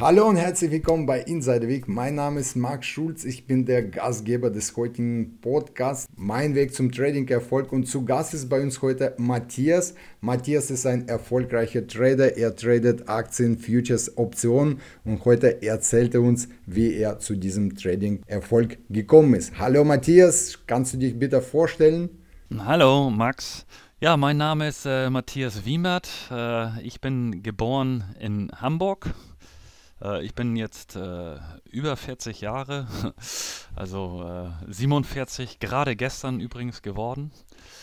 Hallo und herzlich willkommen bei Inside Weg. Mein Name ist Marc Schulz. Ich bin der Gastgeber des heutigen Podcasts. Mein Weg zum Trading-Erfolg. Und zu Gast ist bei uns heute Matthias. Matthias ist ein erfolgreicher Trader. Er tradet Aktien, Futures, Optionen. Und heute erzählt er uns, wie er zu diesem Trading-Erfolg gekommen ist. Hallo Matthias, kannst du dich bitte vorstellen? Hallo Max. Ja, mein Name ist äh, Matthias Wiemert. Äh, ich bin geboren in Hamburg, äh, ich bin jetzt äh, über 40 Jahre, also äh, 47, gerade gestern übrigens geworden.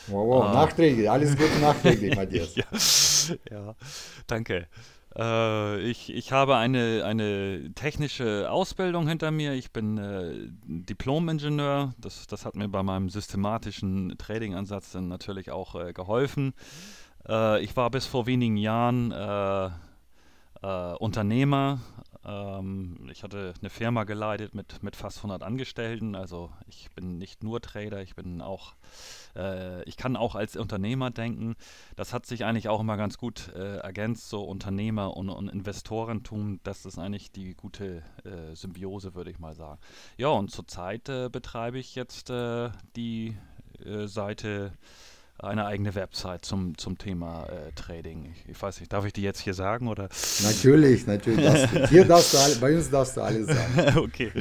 Wow, wow, nachträglich, alles Gute nachträglich, Matthias. ja, ja, danke. Äh, ich, ich habe eine, eine technische Ausbildung hinter mir. Ich bin äh, Diplom-Ingenieur. Das, das hat mir bei meinem systematischen Trading-Ansatz dann natürlich auch äh, geholfen. Äh, ich war bis vor wenigen Jahren äh, äh, Unternehmer, ähm, ich hatte eine Firma geleitet mit, mit fast 100 Angestellten. Also ich bin nicht nur Trader, ich bin auch, äh, ich kann auch als Unternehmer denken. Das hat sich eigentlich auch immer ganz gut äh, ergänzt, so Unternehmer und, und Investorentum. Das ist eigentlich die gute äh, Symbiose, würde ich mal sagen. Ja, und zurzeit äh, betreibe ich jetzt äh, die äh, Seite eine eigene Website zum, zum Thema äh, Trading. Ich, ich, weiß nicht, darf ich die jetzt hier sagen oder? Natürlich, natürlich. Darfst hier darfst du alle, bei uns darfst du alles sagen. okay.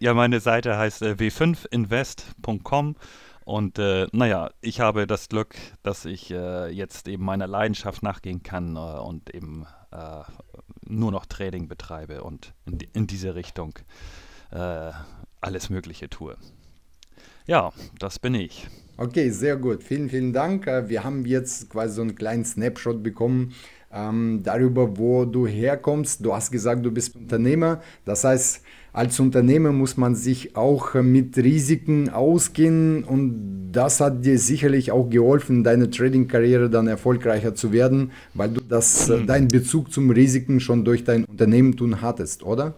Ja, meine Seite heißt äh, w5invest.com und äh, naja, ich habe das Glück, dass ich äh, jetzt eben meiner Leidenschaft nachgehen kann äh, und eben äh, nur noch Trading betreibe und in, in diese Richtung alles Mögliche tue. Ja, das bin ich. Okay, sehr gut. Vielen, vielen Dank. Äh, wir haben jetzt quasi so einen kleinen Snapshot bekommen ähm, darüber, wo du herkommst. Du hast gesagt, du bist Unternehmer. Das heißt, als Unternehmer muss man sich auch mit Risiken ausgehen und das hat dir sicherlich auch geholfen, deine Trading-Karriere dann erfolgreicher zu werden, weil du das, äh, deinen Bezug zum Risiken schon durch dein Unternehmen tun hattest, oder?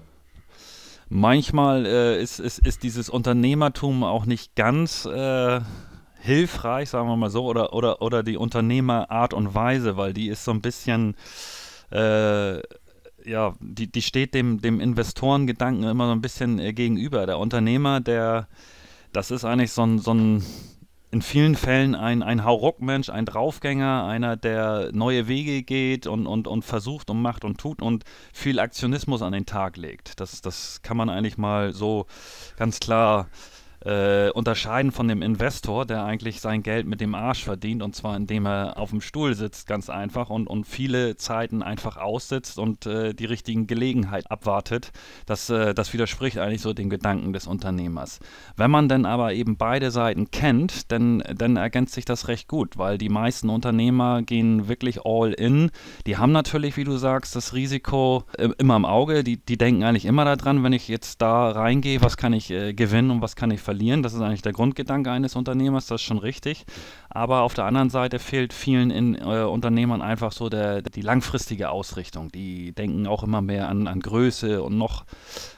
Manchmal äh, ist, ist, ist dieses Unternehmertum auch nicht ganz äh, hilfreich, sagen wir mal so, oder, oder, oder die Unternehmerart und Weise, weil die ist so ein bisschen, äh, ja, die, die steht dem, dem Investorengedanken immer so ein bisschen äh, gegenüber. Der Unternehmer, der, das ist eigentlich so ein, so ein in vielen Fällen ein, ein Hauruck-Mensch, ein Draufgänger, einer, der neue Wege geht und, und, und versucht und macht und tut und viel Aktionismus an den Tag legt. Das, das kann man eigentlich mal so ganz klar äh, unterscheiden von dem Investor, der eigentlich sein Geld mit dem Arsch verdient und zwar indem er auf dem Stuhl sitzt, ganz einfach und, und viele Zeiten einfach aussitzt und äh, die richtigen Gelegenheit abwartet. Das, äh, das widerspricht eigentlich so den Gedanken des Unternehmers. Wenn man dann aber eben beide Seiten kennt, dann, dann ergänzt sich das recht gut, weil die meisten Unternehmer gehen wirklich all in. Die haben natürlich, wie du sagst, das Risiko äh, immer im Auge. Die, die denken eigentlich immer daran, wenn ich jetzt da reingehe, was kann ich äh, gewinnen und was kann ich verlieren verlieren. Das ist eigentlich der Grundgedanke eines Unternehmers, das ist schon richtig. Aber auf der anderen Seite fehlt vielen in, äh, Unternehmern einfach so der, die langfristige Ausrichtung. Die denken auch immer mehr an, an Größe und noch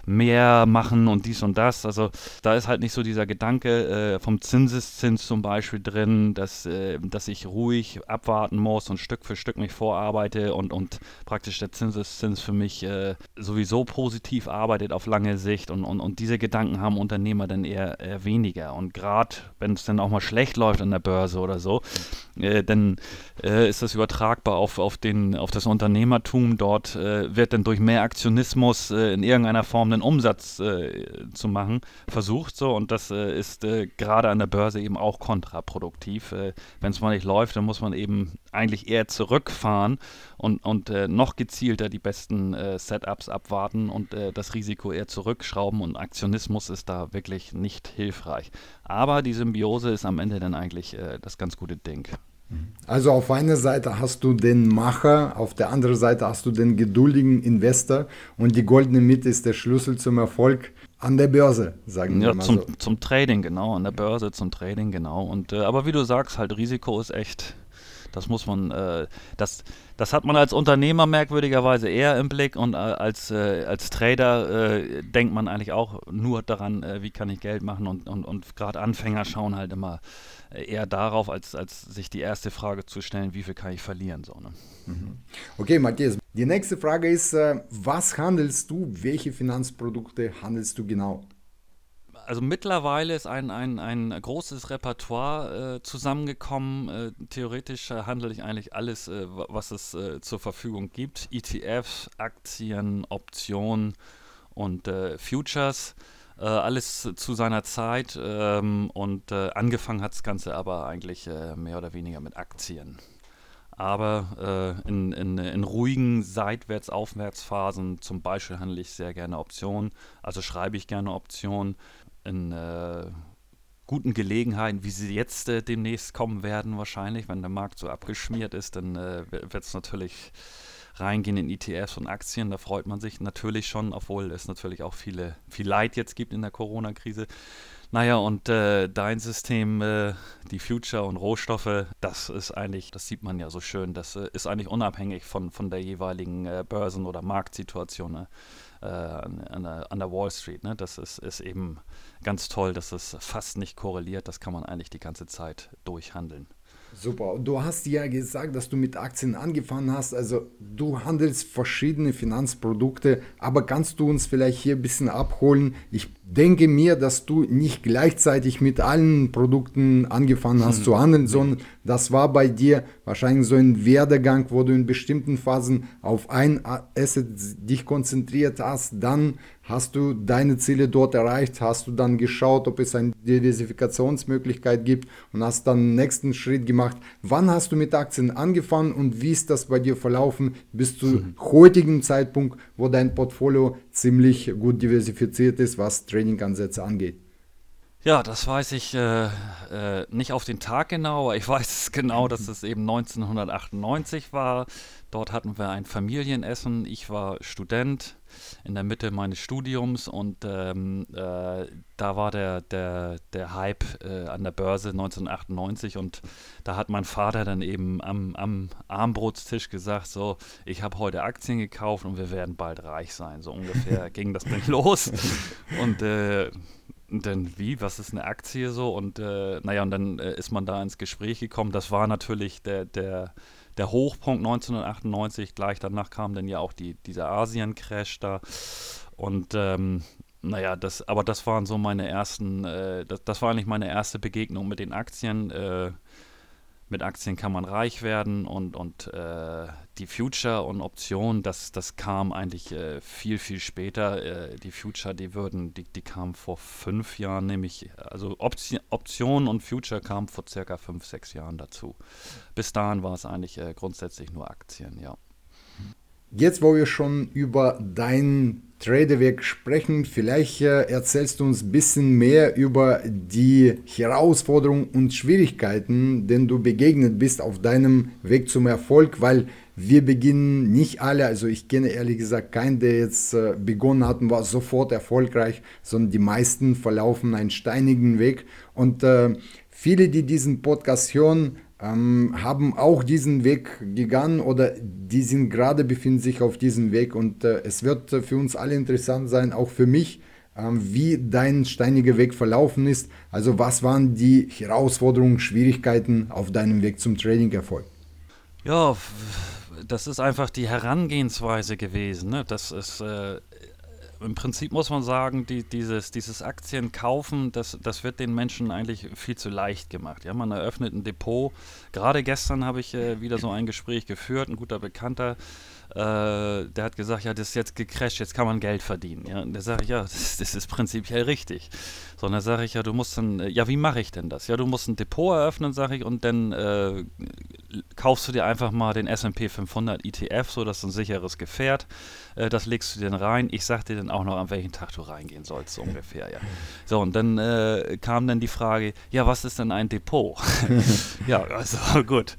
mehr machen und dies und das. Also da ist halt nicht so dieser Gedanke äh, vom Zinseszins zum Beispiel drin, dass, äh, dass ich ruhig abwarten muss und Stück für Stück mich vorarbeite und, und praktisch der Zinseszins für mich äh, sowieso positiv arbeitet auf lange Sicht. Und, und, und diese Gedanken haben Unternehmer dann eher, eher weniger. Und gerade wenn es dann auch mal schlecht läuft an der Börse oder so, äh, dann äh, ist das übertragbar auf, auf, den, auf das Unternehmertum. Dort äh, wird dann durch mehr Aktionismus äh, in irgendeiner Form einen Umsatz äh, zu machen versucht. So, und das äh, ist gerade an der Börse eben auch kontraproduktiv. wenn es mal nicht läuft, dann muss man eben eigentlich eher zurückfahren und, und noch gezielter die besten Setups abwarten und das Risiko eher zurückschrauben. Und Aktionismus ist da wirklich nicht hilfreich. Aber die Symbiose ist am Ende dann eigentlich das ganz gute Ding. Also auf einer Seite hast du den Macher, auf der anderen Seite hast du den geduldigen Investor und die goldene Mitte ist der Schlüssel zum Erfolg an der Börse, sagen ja, wir mal zum, so. Zum Trading, genau, an der Börse, zum Trading, genau. Und, äh, aber wie du sagst, halt Risiko ist echt Das muss man, äh, das, das hat man als Unternehmer merkwürdigerweise eher im Blick und äh, als, äh, als Trader äh, denkt man eigentlich auch nur daran, äh, wie kann ich Geld machen und, und, und gerade Anfänger schauen halt immer äh, eher darauf, als, als sich die erste Frage zu stellen, wie viel kann ich verlieren. So, ne? Mhm. Okay, Matthias, die nächste Frage ist, was handelst du, welche Finanzprodukte handelst du genau? Also mittlerweile ist ein, ein, ein großes Repertoire äh, zusammengekommen. Äh, theoretisch äh, handle ich eigentlich alles, äh, was es äh, zur Verfügung gibt. ETFs, Aktien, Optionen und äh, Futures. alles zu seiner Zeit ähm, und angefangen hat das Ganze aber eigentlich mehr oder weniger mit Aktien. Aber in, in, in ruhigen Seitwärts-Aufwärtsphasen zum Beispiel handle ich sehr gerne Optionen, also schreibe ich gerne Optionen in äh, guten Gelegenheiten, wie sie jetzt äh, demnächst kommen werden, wahrscheinlich, wenn der Markt so abgeschmiert ist, dann äh, wird es natürlich reingehen in ETFs und Aktien. Da freut man sich natürlich schon, obwohl es natürlich auch viele, viel Leid jetzt gibt in der Corona-Krise. Naja, und äh, dein System, äh, die Future und Rohstoffe, das ist eigentlich, das sieht man ja so schön, das äh, ist eigentlich unabhängig von, von der jeweiligen äh, Börsen- oder Marktsituation. Ne? Äh, an, der, an, der, Wall Street. Ne? Das ist, ist eben ganz toll, dass es fast nicht korreliert. Das kann man eigentlich die ganze Zeit durchhandeln. Super. Du hast ja gesagt, dass du mit Aktien angefangen hast. Also du handelst verschiedene Finanzprodukte, aber kannst du uns vielleicht hier ein bisschen abholen? Ich denke mir, dass du nicht gleichzeitig mit allen Produkten angefangen hast hm. zu handeln, sondern das war bei dir wahrscheinlich so ein Werdegang, wo du in bestimmten Phasen auf ein Asset dich konzentriert hast, dann Hast du deine Ziele dort erreicht? Hast du dann geschaut, ob es eine Diversifikationsmöglichkeit gibt und hast dann den nächsten Schritt gemacht? Wann hast du mit Aktien angefangen und wie ist das bei dir verlaufen bis zu mhm. heutigem Zeitpunkt, wo dein Portfolio ziemlich gut diversifiziert ist, was Trading-Ansätze angeht? Ja, das weiß ich äh, äh, nicht auf den Tag genau, aber ich weiß genau, dass es eben 1998 war. Dort hatten wir ein Familienessen. Ich war Student in der Mitte meines Studiums und ähm, äh, da war der, der, der Hype äh, an der Börse 1998 und da hat mein Vater dann eben am, am Armbrotstisch gesagt, so, ich habe heute Aktien gekauft und wir werden bald reich sein. So ungefähr ging das dann los. Und äh, dann wie, was ist eine Aktie so? Und äh, naja, und dann äh, ist man da ins Gespräch gekommen. Das war natürlich der, der der Hochpunkt 1998. Gleich danach kam dann ja auch die, dieser Asien-Crash da. Und ähm, naja, das, aber das waren so meine ersten, äh, das, das, war eigentlich meine erste Begegnung mit den Aktien. Äh, mit Aktien kann man reich werden und, und äh, die Future und Optionen, das, das kam eigentlich äh, viel, viel später. Äh, die Future, die würden, die, die kamen vor fünf Jahren, nämlich, also Option, Optionen und Future kamen vor circa fünf, sechs Jahren dazu. Bis dahin war es eigentlich äh, grundsätzlich nur Aktien, ja. Jetzt, wo wir schon über deinen Tradeweg sprechen, vielleicht äh, erzählst du uns ein bisschen mehr über die Herausforderungen und Schwierigkeiten, denen du begegnet bist auf deinem Weg zum Erfolg, weil wir beginnen nicht alle, also ich kenne ehrlich gesagt keinen, der jetzt äh, begonnen hat und war sofort erfolgreich, sondern die meisten verlaufen einen steinigen Weg und äh, viele, die diesen Podcast hören, ähm, haben auch diesen Weg gegangen oder die sind gerade befinden sich auf diesem Weg und äh, es wird für uns alle interessant sein, auch für mich, ähm, wie dein steiniger Weg verlaufen ist. Also was waren die Herausforderungen, Schwierigkeiten auf deinem Weg zum Trading-Erfolg? Ja, das ist einfach die Herangehensweise gewesen. Ne? Das ist äh, im Prinzip muss man sagen, die, dieses, dieses Aktienkaufen, das, das wird den Menschen eigentlich viel zu leicht gemacht. Ja, man eröffnet ein Depot. Gerade gestern habe ich äh, wieder so ein Gespräch geführt, ein guter Bekannter, äh, der hat gesagt, ja, das ist jetzt gecrasht, jetzt kann man Geld verdienen. Ja, und da sage ich, ja, das, das, ist prinzipiell richtig. So, und dann sage ich, ja, du musst dann, äh, ja, wie mache ich denn das? Ja, du musst ein Depot eröffnen, sage ich, und dann äh, kaufst du dir einfach mal den S&P 500 ETF, so das ein sicheres Gefährt. Äh, das legst du dir dann rein. Ich sag dir dann auch noch, an welchen Tag du reingehen sollst, so ungefähr, ja. So, und dann äh, kam dann die Frage, ja, was ist denn ein Depot? ja, also gut.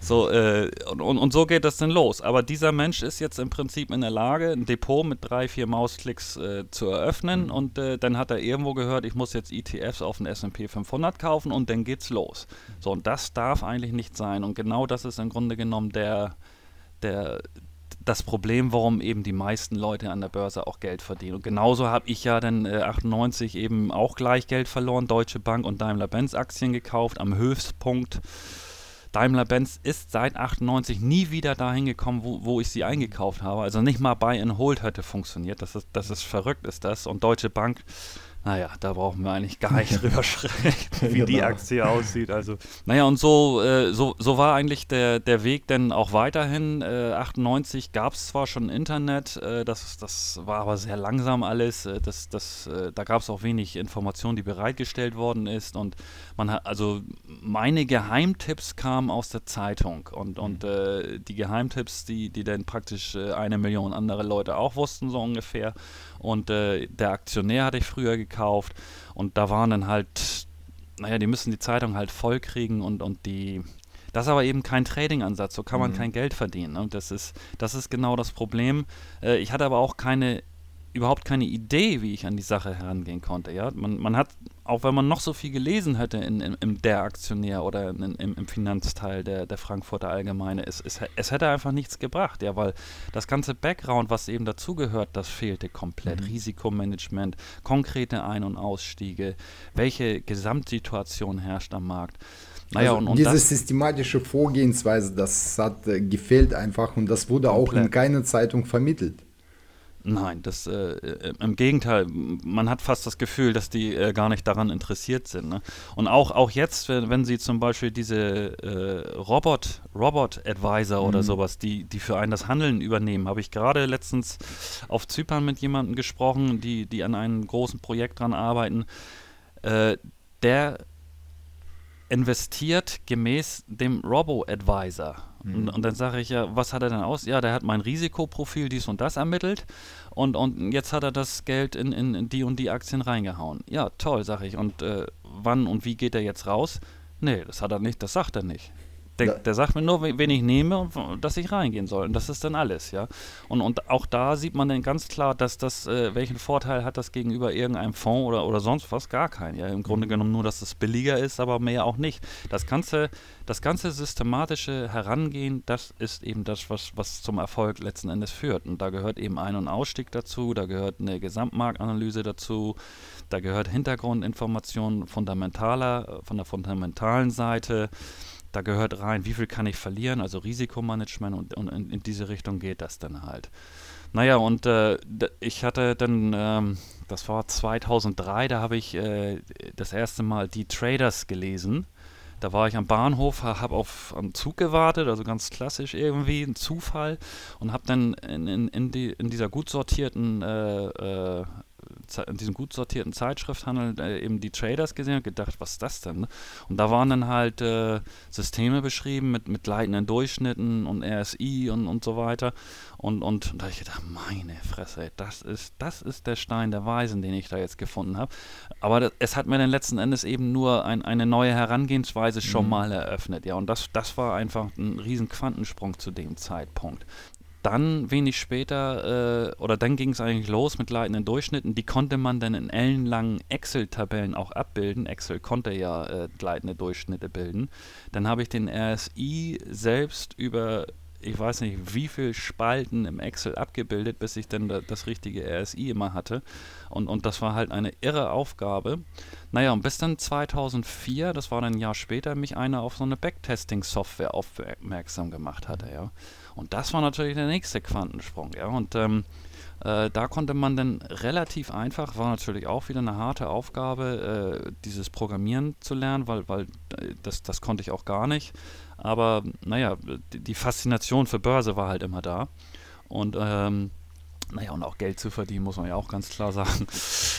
So, äh, und, und, und so geht das dann los. Aber dieser Mensch, ist jetzt im Prinzip in der Lage, ein Depot mit drei, vier Mausklicks äh, zu eröffnen mhm. und äh, dann hat er irgendwo gehört, ich muss jetzt ETFs auf den S&P 500 kaufen und dann geht's los. So, und das darf eigentlich nicht sein und genau das ist im Grunde genommen der, der, das Problem, warum eben die meisten Leute an der Börse auch Geld verdienen. Und genauso habe ich ja dann äh, 98 eben auch gleich Geld verloren, Deutsche Bank und Daimler-Benz Aktien gekauft am Höchstpunkt. Daimler-Benz ist seit 98 nie wieder dahin gekommen, wo, wo ich sie eingekauft habe. Also nicht mal Buy and Hold hätte funktioniert. Das ist, das ist verrückt, ist das. Und Deutsche Bank naja, da brauchen wir eigentlich gar nicht drüber sprechen, wie genau. die Aktie aussieht. Also, naja, und so, äh, so, so war eigentlich der, der Weg dann auch weiterhin. Äh, 98 gab es zwar schon Internet, äh, das, das war aber sehr langsam alles. Äh, das, das, äh, da gab es auch wenig Information, die bereitgestellt worden ist. Und man hat, also meine Geheimtipps kamen aus der Zeitung. Und, und mhm. äh, die Geheimtipps, die, die dann praktisch eine Million andere Leute auch wussten, so ungefähr. Und äh, der Aktionär hatte ich früher gekauft. Und da waren dann halt, naja, die müssen die Zeitung halt voll kriegen und, und die. Das ist aber eben kein Trading-Ansatz, so kann man mhm. kein Geld verdienen. Und das ist, das ist genau das Problem. Äh, ich hatte aber auch keine überhaupt keine Idee, wie ich an die Sache herangehen konnte. Ja? Man, man hat, auch wenn man noch so viel gelesen hätte in, in, in der Aktionär oder in, im, im, Finanzteil der, der Frankfurter Allgemeine, es, es, es, hätte einfach nichts gebracht, ja, weil das ganze Background, was eben dazugehört, das fehlte komplett. Mhm. Risikomanagement, konkrete Ein- und Ausstiege, welche Gesamtsituation herrscht am Markt. Naja, also und, und diese systematische Vorgehensweise, das hat äh, gefehlt einfach und das wurde komplett. auch in keiner Zeitung vermittelt. Nein, das äh, im Gegenteil, man hat fast das Gefühl, dass die äh, gar nicht daran interessiert sind. Ne? Und auch, auch jetzt, wenn, wenn sie zum Beispiel diese äh, Robot, Robot Advisor mhm. oder sowas, die, die für einen das Handeln übernehmen, habe ich gerade letztens auf Zypern mit jemandem gesprochen, die, die an einem großen Projekt dran arbeiten. Äh, der investiert gemäß dem Robo-Advisor. Mhm. Und, und, dann sage ich ja, was hat er denn aus? Ja, der hat mein Risikoprofil dies und das ermittelt und, und jetzt hat er das Geld in, in, die und die Aktien reingehauen. Ja, toll, sage ich. Und äh, wann und wie geht er jetzt raus? Nee, das hat er nicht, das sagt er nicht. Der, der, sagt mir nur, wen ich nehme und dass ich reingehen soll. Und das ist dann alles, ja. Und, und auch da sieht man dann ganz klar, dass das, äh, welchen Vorteil hat das gegenüber irgendeinem Fonds oder, oder sonst was? Gar keinen. Ja, im Grunde mhm. genommen nur, dass es billiger ist, aber mehr auch nicht. Das ganze, das ganze systematische Herangehen, das ist eben das, was, was zum Erfolg letzten Endes führt. Und da gehört eben Ein- und Ausstieg dazu, da gehört eine Gesamtmarktanalyse dazu, da gehört Hintergrundinformation fundamentaler, von der fundamentalen Seite. Da gehört rein, wie viel kann ich verlieren, also Risikomanagement und, und in, in, diese Richtung geht das dann halt. Naja, und äh, ich hatte dann, ähm, das war 2003, da habe ich äh, das erste Mal die Traders gelesen. Da war ich am Bahnhof, habe auf einen Zug gewartet, also ganz klassisch irgendwie, ein Zufall, und habe dann in, in, in, die, in dieser gut sortierten äh, äh in diesem gut sortierten Zeitschrifthandel äh, eben die Traders gesehen und gedacht, was ist das denn? Ne? Und da waren dann halt äh, Systeme beschrieben mit, mit leitenden Durchschnitten und RSI und, und so weiter. Und, und, und da habe ich gedacht, meine Fresse, ey, das ist, das ist der Stein der Weisen, den ich da jetzt gefunden habe. Aber das, es hat mir dann letzten Endes eben nur ein, eine neue Herangehensweise schon mhm. mal eröffnet. Ja, und das, das war einfach ein riesen Quantensprung zu dem Zeitpunkt. Dann wenig später, äh, oder dann ging es eigentlich los mit leitenden Durchschnitten. Die konnte man dann in ellenlangen Excel-Tabellen auch abbilden. Excel konnte ja äh, leitende Durchschnitte bilden. Dann habe ich den RSI selbst über ich weiß nicht, wie viele Spalten im Excel abgebildet, bis ich dann da, das richtige RSI immer hatte. Und, und das war halt eine irre Aufgabe. Naja, und bis dann 2004, das war dann ein Jahr später, mich einer auf so eine Backtesting-Software aufmerksam gemacht hatte, ja. Und das war natürlich der nächste Quantensprung, ja. Und ähm, äh, da konnte man dann relativ einfach, war natürlich auch wieder eine harte Aufgabe, äh, dieses Programmieren zu lernen, weil, weil äh, das, das konnte ich auch gar nicht. Aber naja, die, die Faszination für Börse war halt immer da. Und ähm, naja, und auch Geld zu verdienen, muss man ja auch ganz klar sagen.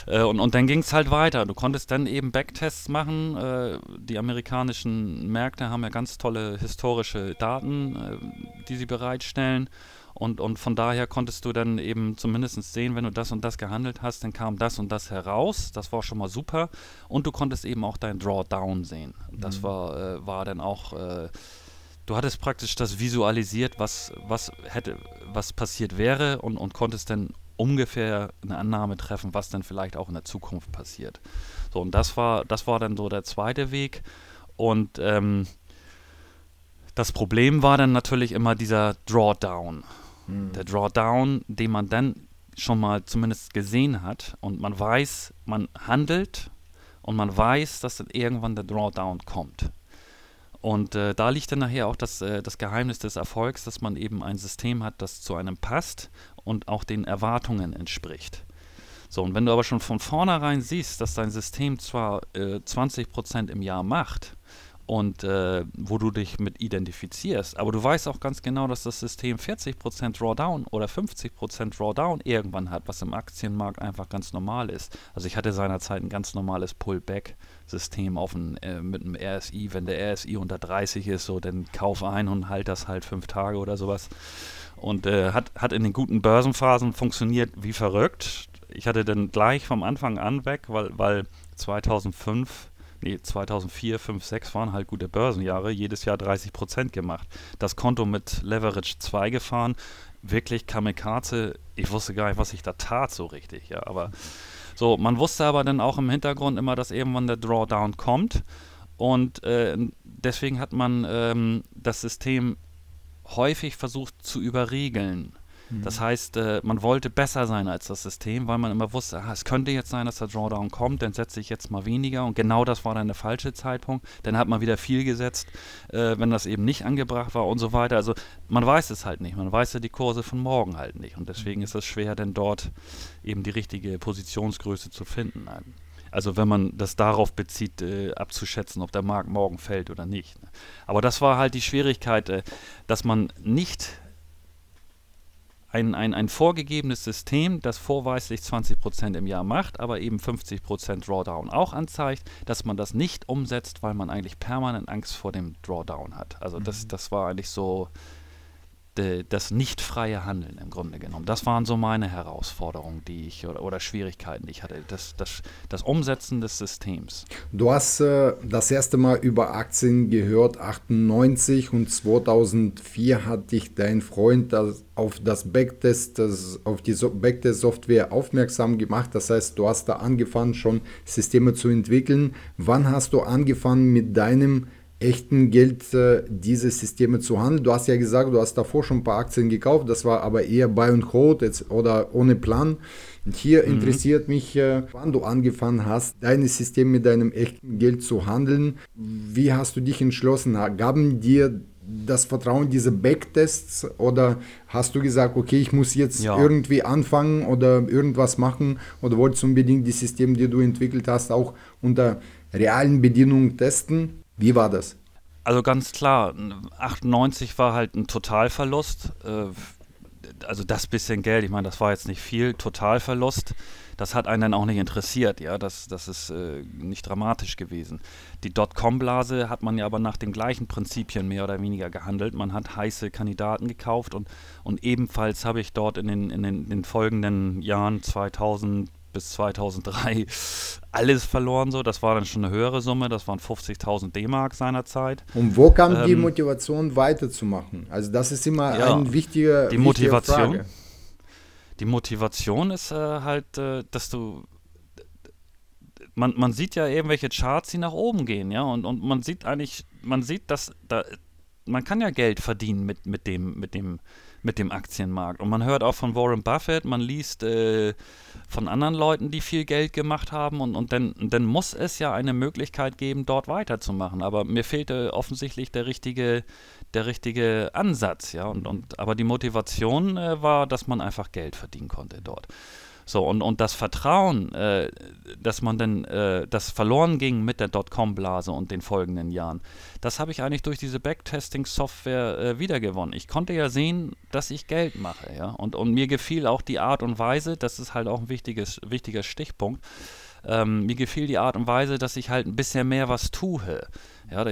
Äh, und, und dann ging es halt weiter. Du konntest dann eben Backtests machen. Äh, die amerikanischen Märkte haben ja ganz tolle historische Daten, äh, die sie bereitstellen. Und, und von daher konntest du dann eben zumindest sehen, wenn du das und das gehandelt hast, dann kam das und das heraus. Das war schon mal super. Und du konntest eben auch dein Drawdown sehen. Das mhm. war, äh, war dann auch äh, du hattest praktisch das visualisiert, was, was hätte, was passiert wäre und, und konntest dann ungefähr eine Annahme treffen, was dann vielleicht auch in der Zukunft passiert. So, und das war, das war dann so der zweite Weg. Und ähm, das Problem war dann natürlich immer dieser Drawdown. Mhm. Der Drawdown, den man dann schon mal zumindest gesehen hat und man weiß, man handelt und man weiß, dass dann irgendwann der Drawdown kommt. Und äh, da liegt dann nachher auch das, äh, das Geheimnis des Erfolgs, dass man eben ein System hat, das zu einem passt und auch den Erwartungen entspricht. So, und wenn du aber schon von vornherein siehst, dass dein System zwar äh, 20% im Jahr macht, und äh, wo du dich mit identifizierst. Aber du weißt auch ganz genau, dass das System 40% Drawdown oder 50% Drawdown irgendwann hat, was im Aktienmarkt einfach ganz normal ist. Also ich hatte seinerzeit ein ganz normales Pullback-System auf ein, äh, mit einem RSI. Wenn der RSI unter 30 ist, so dann kauf ein und halt das halt fünf Tage oder sowas. Und äh, hat, hat in den guten Börsenphasen funktioniert wie verrückt. Ich hatte dann gleich vom Anfang an weg, weil, weil 2005 nee, 2004, 5, 6 waren halt gute Börsenjahre, jedes Jahr 30 Prozent gemacht. Das Konto mit Leverage 2 gefahren, wirklich Kamikaze, ich wusste gar nicht, was ich da tat so richtig, ja, aber so, man wusste aber dann auch im Hintergrund immer, dass irgendwann der Drawdown kommt und äh, deswegen hat man ähm, das System häufig versucht zu überregeln. Das mhm. heißt, äh, man wollte besser sein als das System, weil man immer wusste, ah, es könnte jetzt sein, dass der Drawdown kommt, dann setze ich jetzt mal weniger und genau das war dann der falsche Zeitpunkt. Dann hat man wieder viel gesetzt, äh, wenn das eben nicht angebracht war und so weiter. Also man weiß es halt nicht, man weiß ja die Kurse von morgen halt nicht und deswegen mhm. ist es schwer, denn dort eben die richtige Positionsgröße zu finden. Also wenn man das darauf bezieht, äh, abzuschätzen, ob der Markt morgen fällt oder nicht. Ne? Aber das war halt die Schwierigkeit, äh, dass man nicht ein, ein, ein vorgegebenes System, das vorweislich 20% im Jahr macht, aber eben 50% Drawdown auch anzeigt, dass man das nicht umsetzt, weil man eigentlich permanent Angst vor dem Drawdown hat. Also das, mhm. das war eigentlich so das nicht freie Handeln im Grunde genommen. Das waren so meine Herausforderungen, die ich oder, oder Schwierigkeiten, die ich hatte. Das, das, das Umsetzen des Systems. Du hast äh, das erste Mal über Aktien gehört, 98 und 2004 hat dich dein Freund das, auf das Backtest, das, auf die so Backtest-Software aufmerksam gemacht. Das heißt, du hast da angefangen, schon Systeme zu entwickeln. Wann hast du angefangen mit deinem echten Geld äh, diese Systeme zu handeln. Du hast ja gesagt, du hast davor schon ein paar Aktien gekauft, das war aber eher Buy und Hold jetzt, oder ohne Plan. Und hier mhm. interessiert mich, äh, wann du angefangen hast, deine Systeme mit deinem echten Geld zu handeln. Wie hast du dich entschlossen? Gaben dir das Vertrauen diese Backtests oder hast du gesagt, okay, ich muss jetzt ja. irgendwie anfangen oder irgendwas machen oder wolltest du unbedingt die Systeme, die du entwickelt hast, auch unter realen Bedingungen testen? Wie war das? Also ganz klar, 98 war halt ein Totalverlust. Äh, also das bisschen Geld, ich meine, das war jetzt nicht viel, Totalverlust. Das hat einen dann auch nicht interessiert, ja, das, das ist äh, nicht dramatisch gewesen. Die Dotcom-Blase hat man ja aber nach den gleichen Prinzipien mehr oder weniger gehandelt. Man hat heiße Kandidaten gekauft und, und ebenfalls habe ich dort in den, in den, in den folgenden Jahren 2000 bis 2003 alles verloren so. Das war dann schon eine höhere Summe, das waren 50.000 D-Mark seinerzeit. Und wo kam ähm, die Motivation weiterzumachen? Also das ist immer ja, ein wichtiger die Motivation. Frage. Die Motivation ist äh, halt, äh, dass du man, man sieht ja irgendwelche Charts, die nach oben gehen, ja, und, und man sieht eigentlich, man sieht, dass da, man kann ja Geld verdienen mit, mit dem, mit dem, mit dem Aktienmarkt. Und man hört auch von Warren Buffett, man liest äh, von anderen Leuten, die viel Geld gemacht haben und, und dann, dann muss es ja eine Möglichkeit geben, dort weiterzumachen. Aber mir fehlte offensichtlich der richtige, der richtige Ansatz, ja. Und, und, aber die Motivation äh, war, dass man einfach Geld verdienen konnte dort. So, und, und das Vertrauen, äh, dass man denn, äh, das verloren ging mit der Dotcom-Blase und den folgenden Jahren, das habe ich eigentlich durch diese Backtesting-Software äh, wiedergewonnen. Ich konnte ja sehen, dass ich Geld mache, ja. Und, und mir gefiel auch die Art und Weise, das ist halt auch ein wichtiges, wichtiger Stichpunkt, ähm, mir gefiel die Art und Weise, dass ich halt ein bisschen mehr was tue. Ja,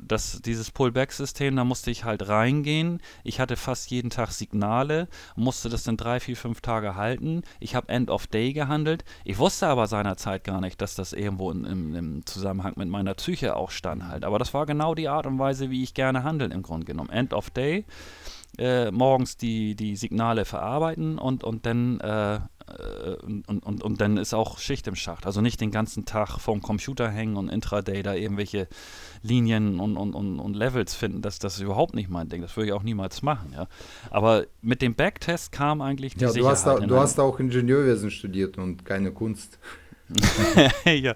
das, dieses Pullback-System, da musste ich halt reingehen. Ich hatte fast jeden Tag Signale, musste das dann drei, vier, fünf Tage halten. Ich habe End of Day gehandelt. Ich wusste aber seinerzeit gar nicht, dass das irgendwo in, im, im, Zusammenhang mit meiner Psyche auch stand halt. Aber das war genau die Art und Weise, wie ich gerne handle im Grunde genommen. End of Day. Äh, morgens die, die Signale verarbeiten und, und dann äh, und, und, und dann ist auch Schicht im Schacht. Also nicht den ganzen Tag vorm Computer hängen und Intraday da irgendwelche Linien und, und, und, und Levels finden. Das, das ist überhaupt nicht mein Ding. Das würde ich auch niemals machen. Ja. Aber mit dem Backtest kam eigentlich die ja, Sicherheit. Du hast, da, du hast auch Ingenieurwesen studiert und keine Kunst. ja,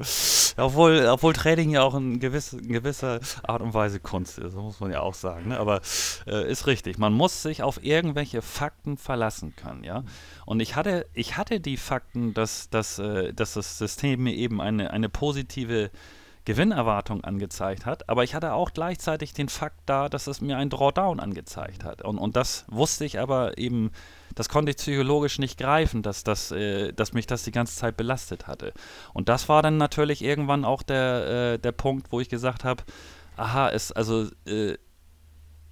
obwohl, obwohl Trading ja auch in, gewiss, in gewisser Art und Weise Kunst ist, muss man ja auch sagen. Ne? Aber äh, ist richtig. Man muss sich auf irgendwelche Fakten verlassen können, ja. Und ich hatte, ich hatte die Fakten, dass, dass, äh, dass das System mir eben eine, eine positive Gewinnerwartung angezeigt hat, aber ich hatte auch gleichzeitig den Fakt da, dass es mir ein Drawdown angezeigt hat. Und, und das wusste ich aber eben, das konnte ich psychologisch nicht greifen, dass, das, äh, dass mich das die ganze Zeit belastet hatte. Und das war dann natürlich irgendwann auch der, äh, der Punkt, wo ich gesagt habe, aha, es, also äh,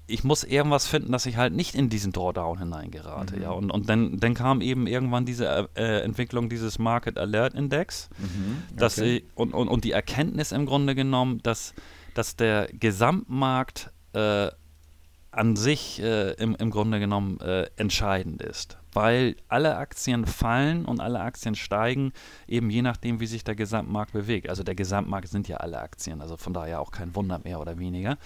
ich muss irgendwas finden, dass ich halt nicht in diesen Drawdown hineingerate. Mhm. Ja? Und, und dann, dann kam eben irgendwann diese äh, Entwicklung dieses Market Alert Index mhm. Okay. dass ich, und, und, und die Erkenntnis im Grunde genommen, dass, dass der Gesamtmarkt äh, an sich äh, im, im Grunde genommen äh, entscheidend ist weil alle Aktien fallen und alle Aktien steigen, eben je nachdem, wie sich der Gesamtmarkt bewegt. Also der Gesamtmarkt sind ja alle Aktien, also von daher auch kein Wunder mehr oder weniger.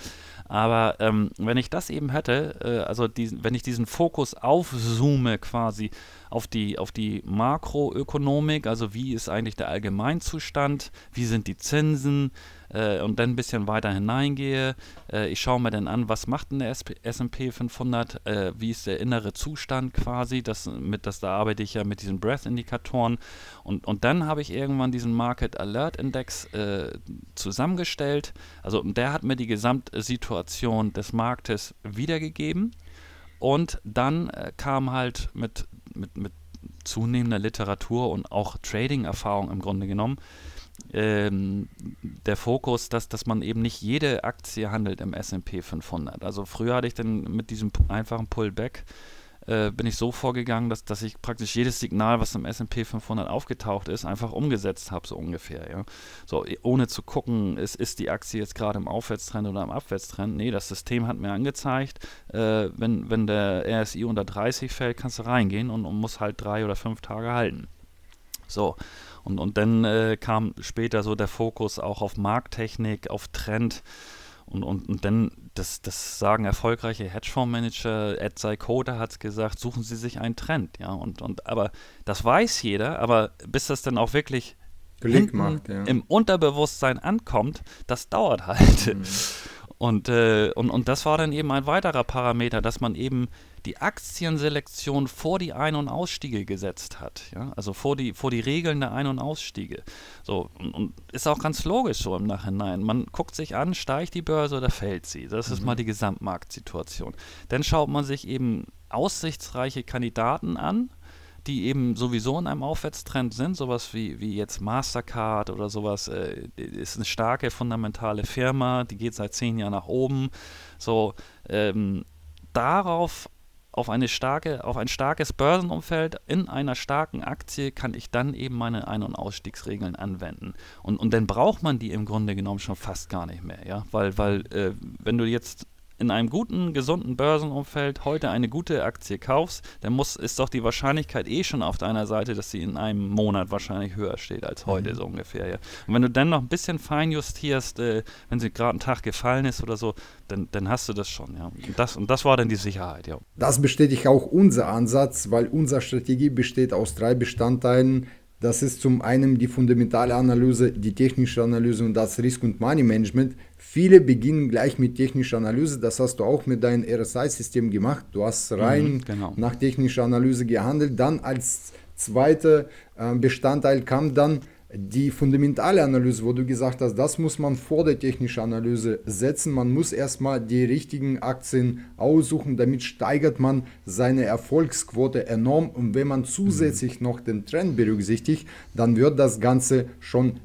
Aber ähm, wenn ich das eben hätte, äh, also diesen, wenn ich diesen Fokus aufzoome quasi auf die, auf die Makroökonomik, also wie ist eigentlich der Allgemeinzustand, wie sind die Zinsen, äh, und dann ein bisschen weiter hineingehe. Äh, ich schaue mir dann an, was macht denn der S&P 500, äh, wie ist der innere Zustand quasi, das, mit, das, da arbeite ich ja mit diesen Breath-Indikatoren und, und dann habe ich irgendwann diesen Market Alert Index äh, zusammengestellt. Also der hat mir die Gesamtsituation des Marktes wiedergegeben und dann äh, kam halt mit, mit, mit zunehmender Literatur und auch Trading-Erfahrung im Grunde genommen ähm, der Fokus, dass, dass man eben nicht jede Aktie handelt im S&P 500. Also früher hatte ich dann mit diesem einfachen Pullback äh, bin ich so vorgegangen, dass, dass ich praktisch jedes Signal, was im S&P 500 aufgetaucht ist, einfach umgesetzt habe, so ungefähr. Ja? So, ohne zu gucken, ist, ist die Aktie jetzt gerade im Aufwärtstrend oder im Abwärtstrend. Nee, das System hat mir angezeigt, äh, wenn, wenn der RSI unter 30 fällt, kannst du reingehen und, und muss halt drei oder fünf Tage halten. So, und, und dann äh, kam später so der Fokus auch auf Markttechnik, auf Trend. Und, und, und dann, das, das sagen erfolgreiche Hedgefondsmanager, Ed Seikoda hat es gesagt, suchen Sie sich einen Trend, ja. Und, und aber das weiß jeder, aber bis das dann auch wirklich macht, ja. im Unterbewusstsein ankommt, das dauert halt. Mhm. Und, äh, und, und das war dann eben ein weiterer Parameter, dass man eben die Aktienselektion vor die Ein- und Ausstiege gesetzt hat. Ja? Also vor die, vor die Regeln der Ein- und Ausstiege. So, und, und, ist auch ganz logisch so im Nachhinein. Man guckt sich an, steigt die Börse oder fällt sie. Das mhm. ist mal die Gesamtmarktsituation. Dann schaut man sich eben aussichtsreiche Kandidaten an, die eben sowieso in einem Aufwärtstrend sind, sowas wie, wie jetzt Mastercard oder sowas, äh, ist eine starke fundamentale Firma, die geht seit zehn Jahren nach oben. So, ähm, darauf auf eine starke, auf ein starkes Börsenumfeld in einer starken Aktie kann ich dann eben meine Ein- und Ausstiegsregeln anwenden. Und, und dann braucht man die im Grunde genommen schon fast gar nicht mehr, ja. Weil, weil äh, wenn du jetzt in einem guten, gesunden Börsenumfeld heute eine gute Aktie kaufst, dann muss, ist doch die Wahrscheinlichkeit eh schon auf deiner Seite, dass sie in einem Monat wahrscheinlich höher steht als heute mhm. so ungefähr. Ja. Und wenn du dann noch ein bisschen feinjustierst, äh, wenn sie gerade einen Tag gefallen ist oder so, dann, dann hast du das schon. Ja. Und, das, und das war dann die Sicherheit. Ja. Das bestätigt auch unser Ansatz, weil unsere Strategie besteht aus drei Bestandteilen. Das ist zum einen die fundamentale Analyse, die technische Analyse und das Risk- und Money Management. Viele beginnen gleich mit technischer Analyse. Das hast du auch mit deinem RSI-System gemacht. Du hast rein mhm, genau. nach technischer Analyse gehandelt. Dann als zweiter äh, Bestandteil kam dann die fundamentale Analyse, wo du gesagt hast, das muss man vor der technischen Analyse setzen. Man muss erstmal die richtigen Aktien aussuchen, damit steigert man seine Erfolgsquote enorm. Und wenn man zusätzlich noch den Trend berücksichtigt, dann wird das Ganze schon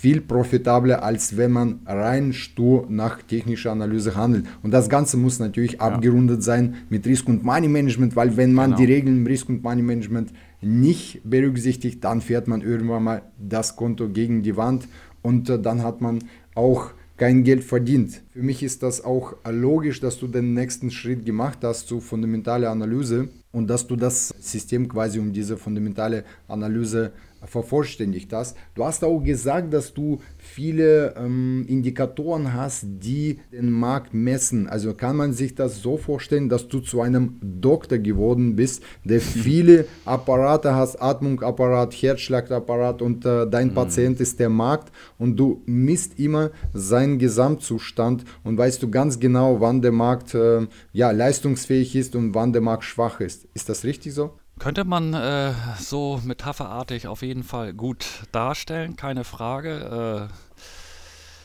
viel profitabler, als wenn man rein stur nach technischer Analyse handelt. Und das Ganze muss natürlich ja. abgerundet sein mit Risk- und Money-Management, weil wenn man genau. die Regeln im Risk- und Money-Management nicht berücksichtigt, dann fährt man irgendwann mal das Konto gegen die Wand und äh, dann hat man auch kein Geld verdient. Für mich ist das auch logisch, dass du den nächsten Schritt gemacht hast zu fundamentale Analyse und dass du das System quasi um diese fundamentale Analyse vervollständigt hast. Du hast auch gesagt, dass du viele ähm, Indikatoren hast, die den Markt messen. Also kann man sich das so vorstellen, dass du zu einem Doktor geworden bist, der viele Apparate hast, Atmungsapparat, Herzschlagapparat und äh, dein mhm. Patient ist der Markt und du misst immer seinen Gesamtzustand und weißt du ganz genau, wann der Markt äh, ja, leistungsfähig ist und wann der Markt schwach ist. Ist das richtig so? Könnte man äh, so metapherartig auf jeden Fall gut darstellen, keine Frage. Äh,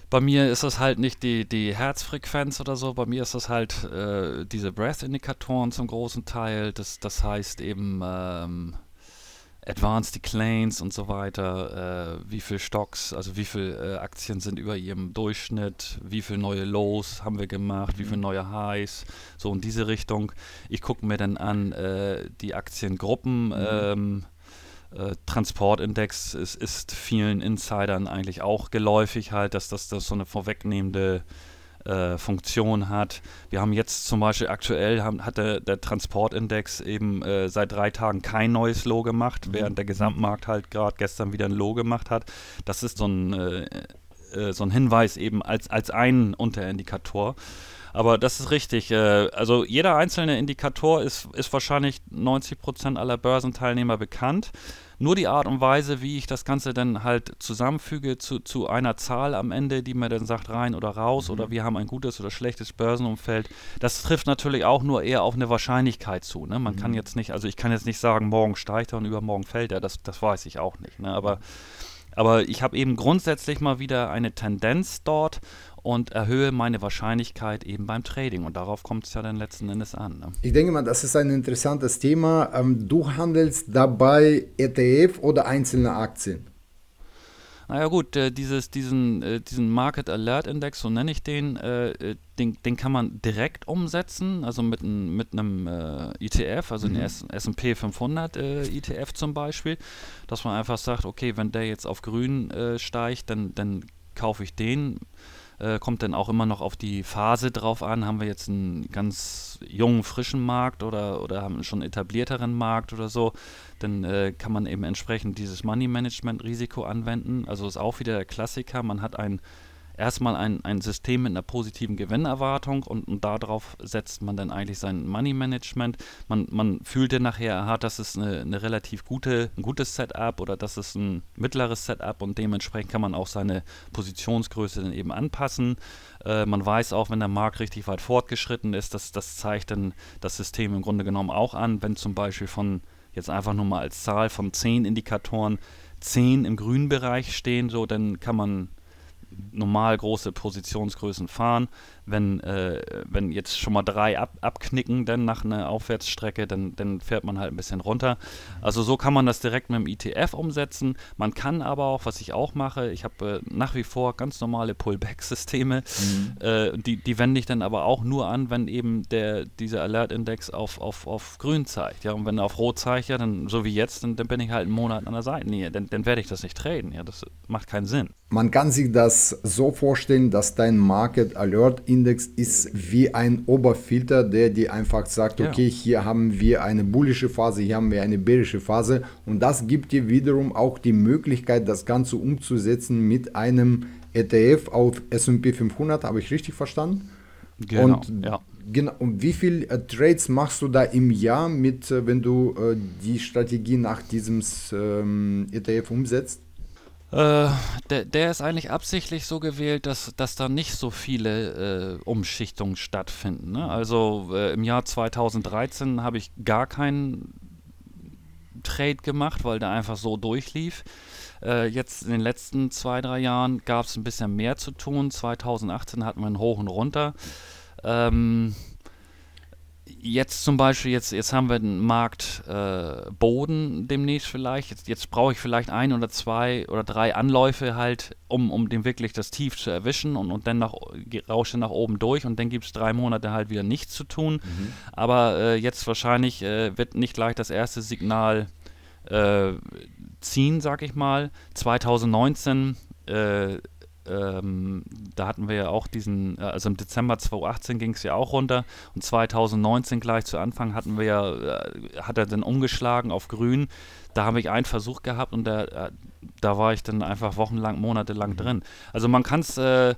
bei mir ist es halt nicht die, die Herzfrequenz oder so, bei mir ist es halt äh, diese Breath-Indikatoren zum großen Teil. Das, das heißt eben ähm, Advanced Declines und so weiter, äh, wie viel Stocks, also wie viele äh, Aktien sind über ihrem Durchschnitt, wie viele neue Lows haben wir gemacht, wie viele mhm. neue Highs, so in diese Richtung. Ich gucke mir dann an äh, die Aktiengruppen. Mhm. Ähm, äh, Transportindex ist, ist vielen Insidern eigentlich auch geläufig halt, dass das, das so eine vorwegnehmende äh, Funktion hat. Wir haben jetzt zum Beispiel aktuell haben, hat der, der Transportindex eben äh, seit drei Tagen kein neues Low gemacht, mhm. während der Gesamtmarkt halt gerade gestern wieder ein Low gemacht hat. Das ist so ein, äh, äh so ein Hinweis eben als, als ein Unterindikator. Aber das ist richtig. Äh, also jeder einzelne Indikator ist, ist wahrscheinlich 90% aller Börsenteilnehmer bekannt. Nur die Art und Weise, wie ich das Ganze dann halt zusammenfüge zu, zu einer Zahl am Ende, die mir dann sagt rein oder raus mhm. oder wir haben ein gutes oder schlechtes Börsenumfeld, das trifft natürlich auch nur eher auf eine Wahrscheinlichkeit zu. Ne? Man mhm. kann jetzt nicht, also ich kann jetzt nicht sagen, morgen steigt er und übermorgen fällt er, das, das weiß ich auch nicht. Ne? Aber, aber ich habe eben grundsätzlich mal wieder eine Tendenz dort und erhöhe meine Wahrscheinlichkeit eben beim Trading. Und darauf kommt es ja dann letzten Endes an. Ne? Ich denke mal, das ist ein interessantes Thema. Ähm, du handelst dabei ETF oder einzelne Aktien? Naja gut, äh, dieses, diesen, äh, diesen Market Alert Index, so nenne ich den, äh, den, den kann man direkt umsetzen, also mit, ein, mit einem ETF, also mhm. den S&P 500 ETF zum Beispiel, dass man einfach sagt, okay, wenn der jetzt auf grün steigt, dann, dann kaufe ich den äh, kommt dann auch immer noch auf die Phase drauf an. Haben wir jetzt einen ganz jungen, frischen Markt oder, oder haben schon etablierteren Markt oder so, dann äh, kann man eben entsprechend dieses Money Management Risiko anwenden. Also ist auch wieder der Klassiker. Man hat ein erstmal ein, ein System mit einer positiven Gewinnerwartung und, und darauf setzt man dann eigentlich sein Money Management. Man, man fühlt dann nachher, aha, das ist eine, eine relativ gute, ein gutes Setup oder das ist ein mittleres Setup und dementsprechend kann man auch seine Positionsgröße dann eben anpassen. Äh, man weiß auch, wenn der Markt richtig weit fortgeschritten ist, dass das zeigt dann das System im Grunde genommen auch an, wenn zum Beispiel von jetzt einfach nur mal als Zahl von 10 Indikatoren 10 im grünen Bereich stehen, so dann kann man normal große Positionsgrößen fahren. Wenn, äh, wenn jetzt schon mal drei ab, abknicken, dann nach einer Aufwärtsstrecke, dann, dann fährt man halt ein bisschen runter. Also so kann man das direkt mit dem ETF umsetzen. Man kann aber auch, was ich auch mache, ich habe äh, nach wie vor ganz normale Pullback-Systeme. Mhm. Äh, die, die wende ich dann aber auch nur an, wenn eben der, dieser Alert-Index auf, auf, auf grün zeigt. Ja, und wenn er auf rot zeigt, ja, dann so wie jetzt, dann, dann bin ich halt einen Monat an der Seitenlinie. Dann, dann werde ich das nicht traden. Ja, das macht keinen Sinn. Man kann sich das so vorstellen, dass dein Market Alert Index ist wie ein Oberfilter, der dir einfach sagt, okay, hier haben wir eine bullische Phase, hier haben wir eine bärische Phase und das gibt dir wiederum auch die Möglichkeit, das Ganze umzusetzen mit einem ETF auf S&P 500, habe ich richtig verstanden? Genau, und, ja. Genau, und wie viele äh, Trades machst du da im Jahr mit, äh, wenn du äh, die Strategie nach diesem ähm, ETF umsetzt? Äh, der, der, ist eigentlich absichtlich so gewählt, dass, dass da nicht so viele äh, Umschichtungen stattfinden. Ne? Also äh, im Jahr 2013 habe ich gar keinen Trade gemacht, weil der einfach so durchlief. Äh, jetzt in den letzten zwei, drei Jahren gab es ein bisschen mehr zu tun. 2018 hatten wir einen Hoch und Runter. Ähm, jetzt zum Beispiel, jetzt, jetzt haben wir den Markt äh, Boden demnächst vielleicht. Jetzt, jetzt brauche ich vielleicht ein oder zwei oder drei Anläufe halt, um, um dem wirklich das Tief zu erwischen und, und dann nach, rausche nach oben durch und dann gibt es drei Monate halt wieder nichts zu tun. Mhm. Aber äh, jetzt wahrscheinlich äh, wird nicht gleich das erste Signal äh, ziehen, sag ich mal. 2019 äh, ähm, da hatten wir ja auch diesen, äh, also im Dezember 2018 ging es ja auch runter und 2019 gleich zu Anfang hatten wir ja, äh, hat er dann umgeschlagen auf grün. Da habe ich einen Versuch gehabt und da, äh, da war ich dann einfach wochenlang, monatelang mhm. drin. Also man kann es äh,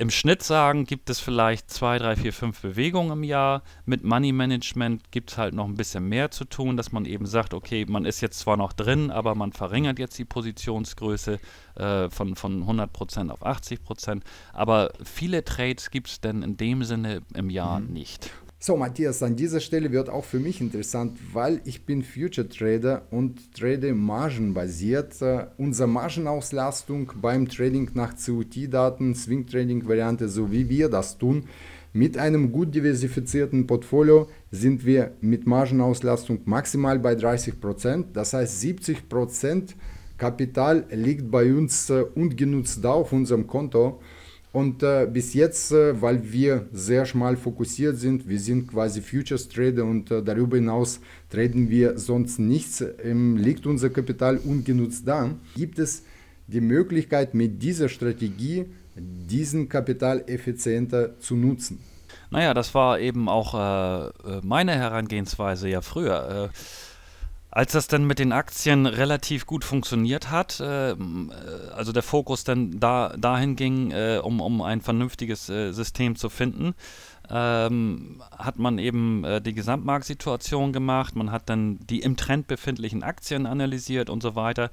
im Schnitt sagen, gibt es vielleicht zwei, drei, vier, fünf Bewegungen im Jahr. Mit Money Management gibt es halt noch ein bisschen mehr zu tun, dass man eben sagt, okay, man ist jetzt zwar noch drin, aber man verringert jetzt die Positionsgröße äh, von, von 100% auf 80%. Aber viele Trades gibt es denn in dem Sinne im Jahr mhm. nicht. So, Matthias, an dieser Stelle wird auch für mich interessant, weil ich bin Future Trader und trade margenbasiert. Uh, unsere Margenauslastung beim Trading nach COT-Daten, Swing Trading Variante, so wie wir das tun, mit einem gut diversifizierten Portfolio sind wir mit Margenauslastung maximal bei 30%. Das heißt, 70% Kapital liegt bei uns uh, ungenutzt da auf unserem Konto. Und äh, bis jetzt, äh, weil wir sehr schmal fokussiert sind, wir sind quasi Futures Trader und äh, darüber hinaus traden wir sonst nichts, ähm, liegt unser Kapital ungenutzt da, gibt es die Möglichkeit mit dieser Strategie diesen Kapital effizienter zu nutzen. Naja, das war eben auch äh, äh, meine Herangehensweise ja früher. Als das dann mit den Aktien relativ gut funktioniert hat, äh, also der Fokus dann da, dahin ging, äh, um, um ein vernünftiges äh, System zu finden, ähm, hat man eben äh, die Gesamtmarktsituation gemacht, man hat dann die im Trend befindlichen Aktien analysiert und so weiter.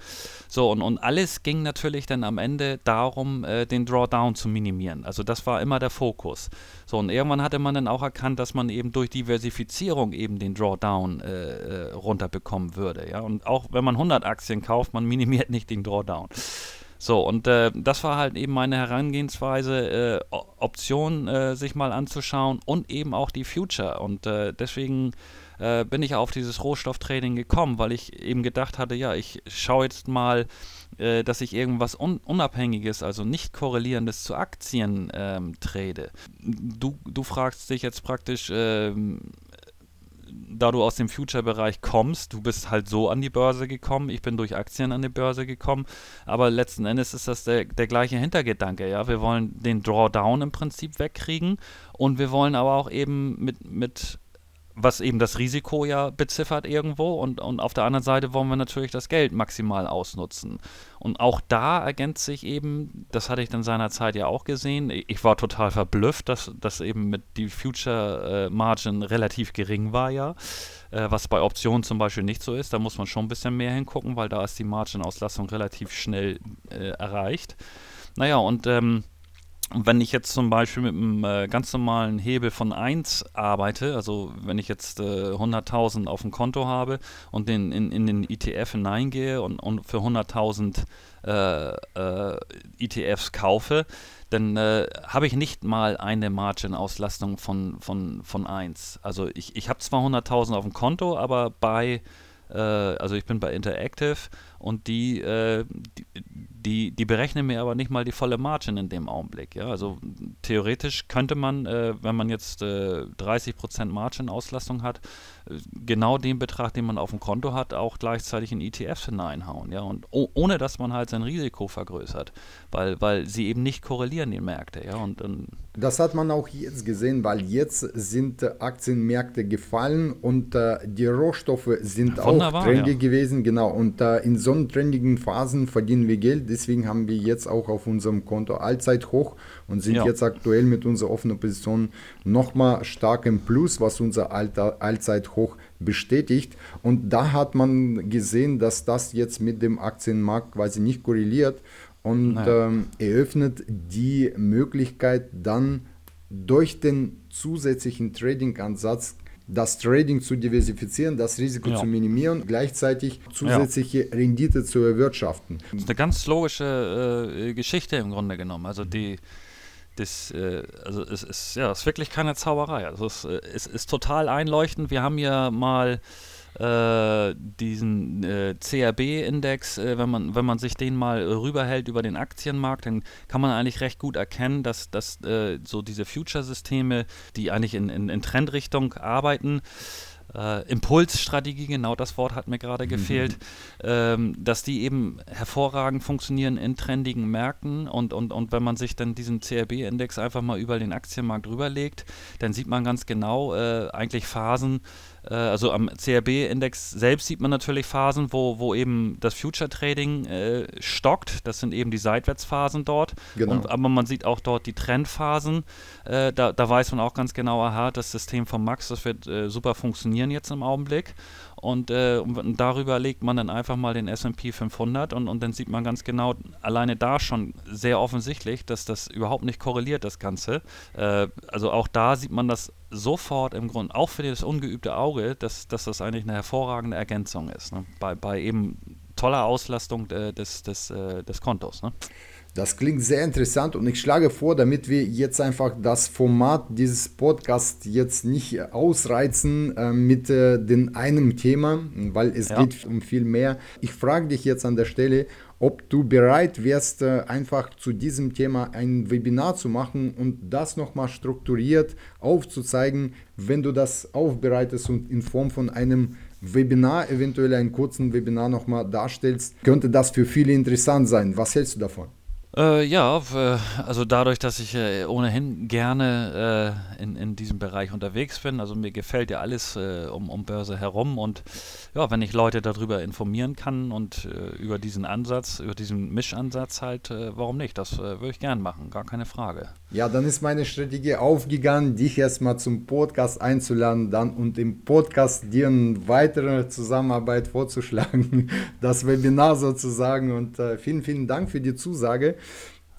So, und, und alles ging natürlich dann am Ende darum, äh, den Drawdown zu minimieren. Also das war immer der Fokus. So, und irgendwann hatte man dann auch erkannt, dass man eben durch Diversifizierung eben den Drawdown äh, äh runterbekommen würde. Ja? Und auch wenn man 100 Aktien kauft, man minimiert nicht den Drawdown. So, und äh, das war halt eben meine Herangehensweise, äh, Optionen äh, sich mal anzuschauen und eben auch die Future. Und äh, deswegen äh, bin ich auf dieses Rohstofftrading gekommen, weil ich eben gedacht hatte, ja, ich schaue jetzt mal, äh, dass ich irgendwas un Unabhängiges, also nicht korrelierendes zu Aktien ähm, trade. Du, du fragst dich jetzt praktisch, ähm, da du aus dem Future-Bereich kommst, du bist halt so an die Börse gekommen, ich bin durch Aktien an die Börse gekommen, aber letzten Endes ist das der, der gleiche Hintergedanke, ja. Wir wollen den Drawdown im Prinzip wegkriegen und wir wollen aber auch eben mit, mit was eben das Risiko ja beziffert irgendwo und, und auf der anderen Seite wollen wir natürlich das Geld maximal ausnutzen. Und auch da ergänzt sich eben, das hatte ich dann seinerzeit ja auch gesehen, ich war total verblüfft, dass das eben mit die Future äh, Margin relativ gering war ja, äh, was bei Optionen zum Beispiel nicht so ist, da muss man schon ein bisschen mehr hingucken, weil da ist die Margin-Auslastung relativ schnell äh, erreicht. Naja, und ähm, wenn ich jetzt zum Beispiel mit einem äh, ganz normalen Hebel von 1 arbeite, also wenn ich jetzt äh, 100.000 auf dem Konto habe und den, in, in den ETF hineingehe und, und für 100.000 äh, äh ETFs kaufe, dann äh, habe ich nicht mal eine Margin-Auslastung von, von, von 1. Also ich, ich habe zwar 100.000 auf dem Konto, aber bei äh, also ich bin bei Interactive und die, äh, die, die, die, berechnen mir aber nicht mal die volle Margin in dem Augenblick. Ja? Also theoretisch könnte man, äh, wenn man jetzt äh, 30% Margin-Auslastung hat, genau den Betrag, den man auf dem Konto hat, auch gleichzeitig in ETFs hineinhauen. Ja? Und oh, ohne dass man halt sein Risiko vergrößert, weil, weil sie eben nicht korrelieren, die Märkte. Ja? Und, und das hat man auch jetzt gesehen, weil jetzt sind Aktienmärkte gefallen und äh, die Rohstoffe sind auch trendy ja. gewesen. Genau. Und äh, in so trendigen Phasen verdienen wir Geld. Deswegen haben wir jetzt auch auf unserem Konto Allzeit hoch und sind ja. jetzt aktuell mit unserer offenen Position nochmal stark im Plus, was unser Alter, Allzeithoch bestätigt. Und da hat man gesehen, dass das jetzt mit dem Aktienmarkt quasi nicht korreliert und ähm, eröffnet die Möglichkeit dann durch den zusätzlichen Trading-Ansatz das Trading zu diversifizieren, das Risiko ja. zu minimieren, gleichzeitig zusätzliche ja. Rendite zu erwirtschaften. Das ist eine ganz logische äh, Geschichte im Grunde genommen. Also die das, äh, also es ist ja, ist wirklich keine Zauberei. Also es, äh, es ist total einleuchtend. Wir haben ja mal äh, diesen äh, CRB-Index, äh, wenn, man, wenn man sich den mal rüberhält über den Aktienmarkt, dann kann man eigentlich recht gut erkennen, dass, dass äh, so diese Future-Systeme, die eigentlich in, in, in Trendrichtung arbeiten, äh, Impulsstrategie, genau das Wort hat mir gerade mhm. gefehlt, ähm, dass die eben hervorragend funktionieren in trendigen Märkten und, und, und wenn man sich dann diesen CRB-Index einfach mal über den Aktienmarkt rüberlegt, dann sieht man ganz genau äh, eigentlich Phasen, also am CRB-Index selbst sieht man natürlich Phasen, wo, wo eben das Future Trading äh, stockt. Das sind eben die Seitwärtsphasen dort. Genau. Und, aber man sieht auch dort die Trendphasen. Äh, da, da weiß man auch ganz genau, aha, das System von Max, das wird äh, super funktionieren jetzt im Augenblick. Und, äh, und, darüber legt man dann einfach mal den SP 500 und, und dann sieht man ganz genau, alleine da schon sehr offensichtlich, dass das überhaupt nicht korreliert, das Ganze. Äh, also auch da sieht man das sofort im Grunde, auch für das ungeübte Auge, dass, dass das eigentlich eine hervorragende Ergänzung ist, ne? bei, bei eben toller Auslastung äh, des, des, äh, des Kontos. Ne? Das klingt sehr interessant und ich schlage vor, damit wir jetzt einfach das Format dieses Podcasts jetzt nicht ausreizen äh, mit äh, den einem Thema, weil es ja. geht um viel mehr. Ich frage dich jetzt an der Stelle, ob du bereit wärst, äh, einfach zu diesem Thema ein Webinar zu machen und das nochmal strukturiert aufzuzeigen, wenn du das aufbereitest und in Form von einem Webinar, eventuell einen kurzen Webinar nochmal darstellst, könnte das für viele interessant sein. Was hältst du davon? Äh, ja, also dadurch, dass ich äh, ohnehin gerne äh, in, in diesem Bereich unterwegs bin, also mir gefällt ja alles äh, um, um Börse herum und ja, wenn ich Leute darüber informieren kann und äh, über diesen Ansatz, über diesen Mischansatz halt, äh, warum nicht? Das würde ich gern machen, gar keine Frage. Ja, dann ist meine Strategie aufgegangen, dich erstmal zum Podcast einzuladen, dann und im Podcast dir eine weitere Zusammenarbeit vorzuschlagen, das Webinar sozusagen und vielen, vielen Dank für die Zusage.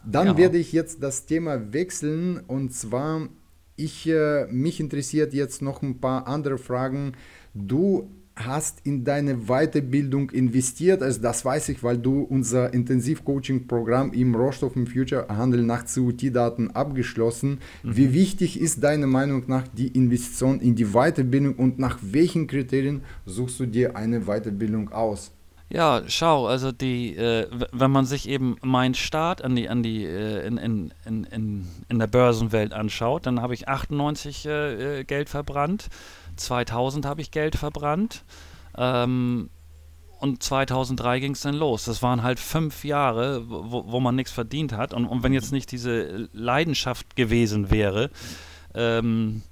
Dann ja. werde ich jetzt das Thema wechseln und zwar, ich, äh, mich interessiert jetzt noch ein paar andere Fragen. Du hast in deine Weiterbildung investiert, also das weiß ich, weil du unser Intensivcoaching-Programm im Rohstoff im Future Handel nach CUT-Daten abgeschlossen. Mhm. Wie wichtig ist deiner Meinung nach die Investition in die Weiterbildung und nach welchen Kriterien suchst du dir eine Weiterbildung aus? Ja, schau, also die, äh, wenn man sich eben meinen Start an die, an die, äh, in, in, in, in der Börsenwelt anschaut, dann habe ich 98 äh, äh, Geld verbrannt, 2000 habe ich Geld verbrannt ähm, und 2003 ging es dann los. Das waren halt fünf Jahre, wo, wo man nichts verdient hat und, und wenn jetzt nicht diese Leidenschaft gewesen wäre, ähm,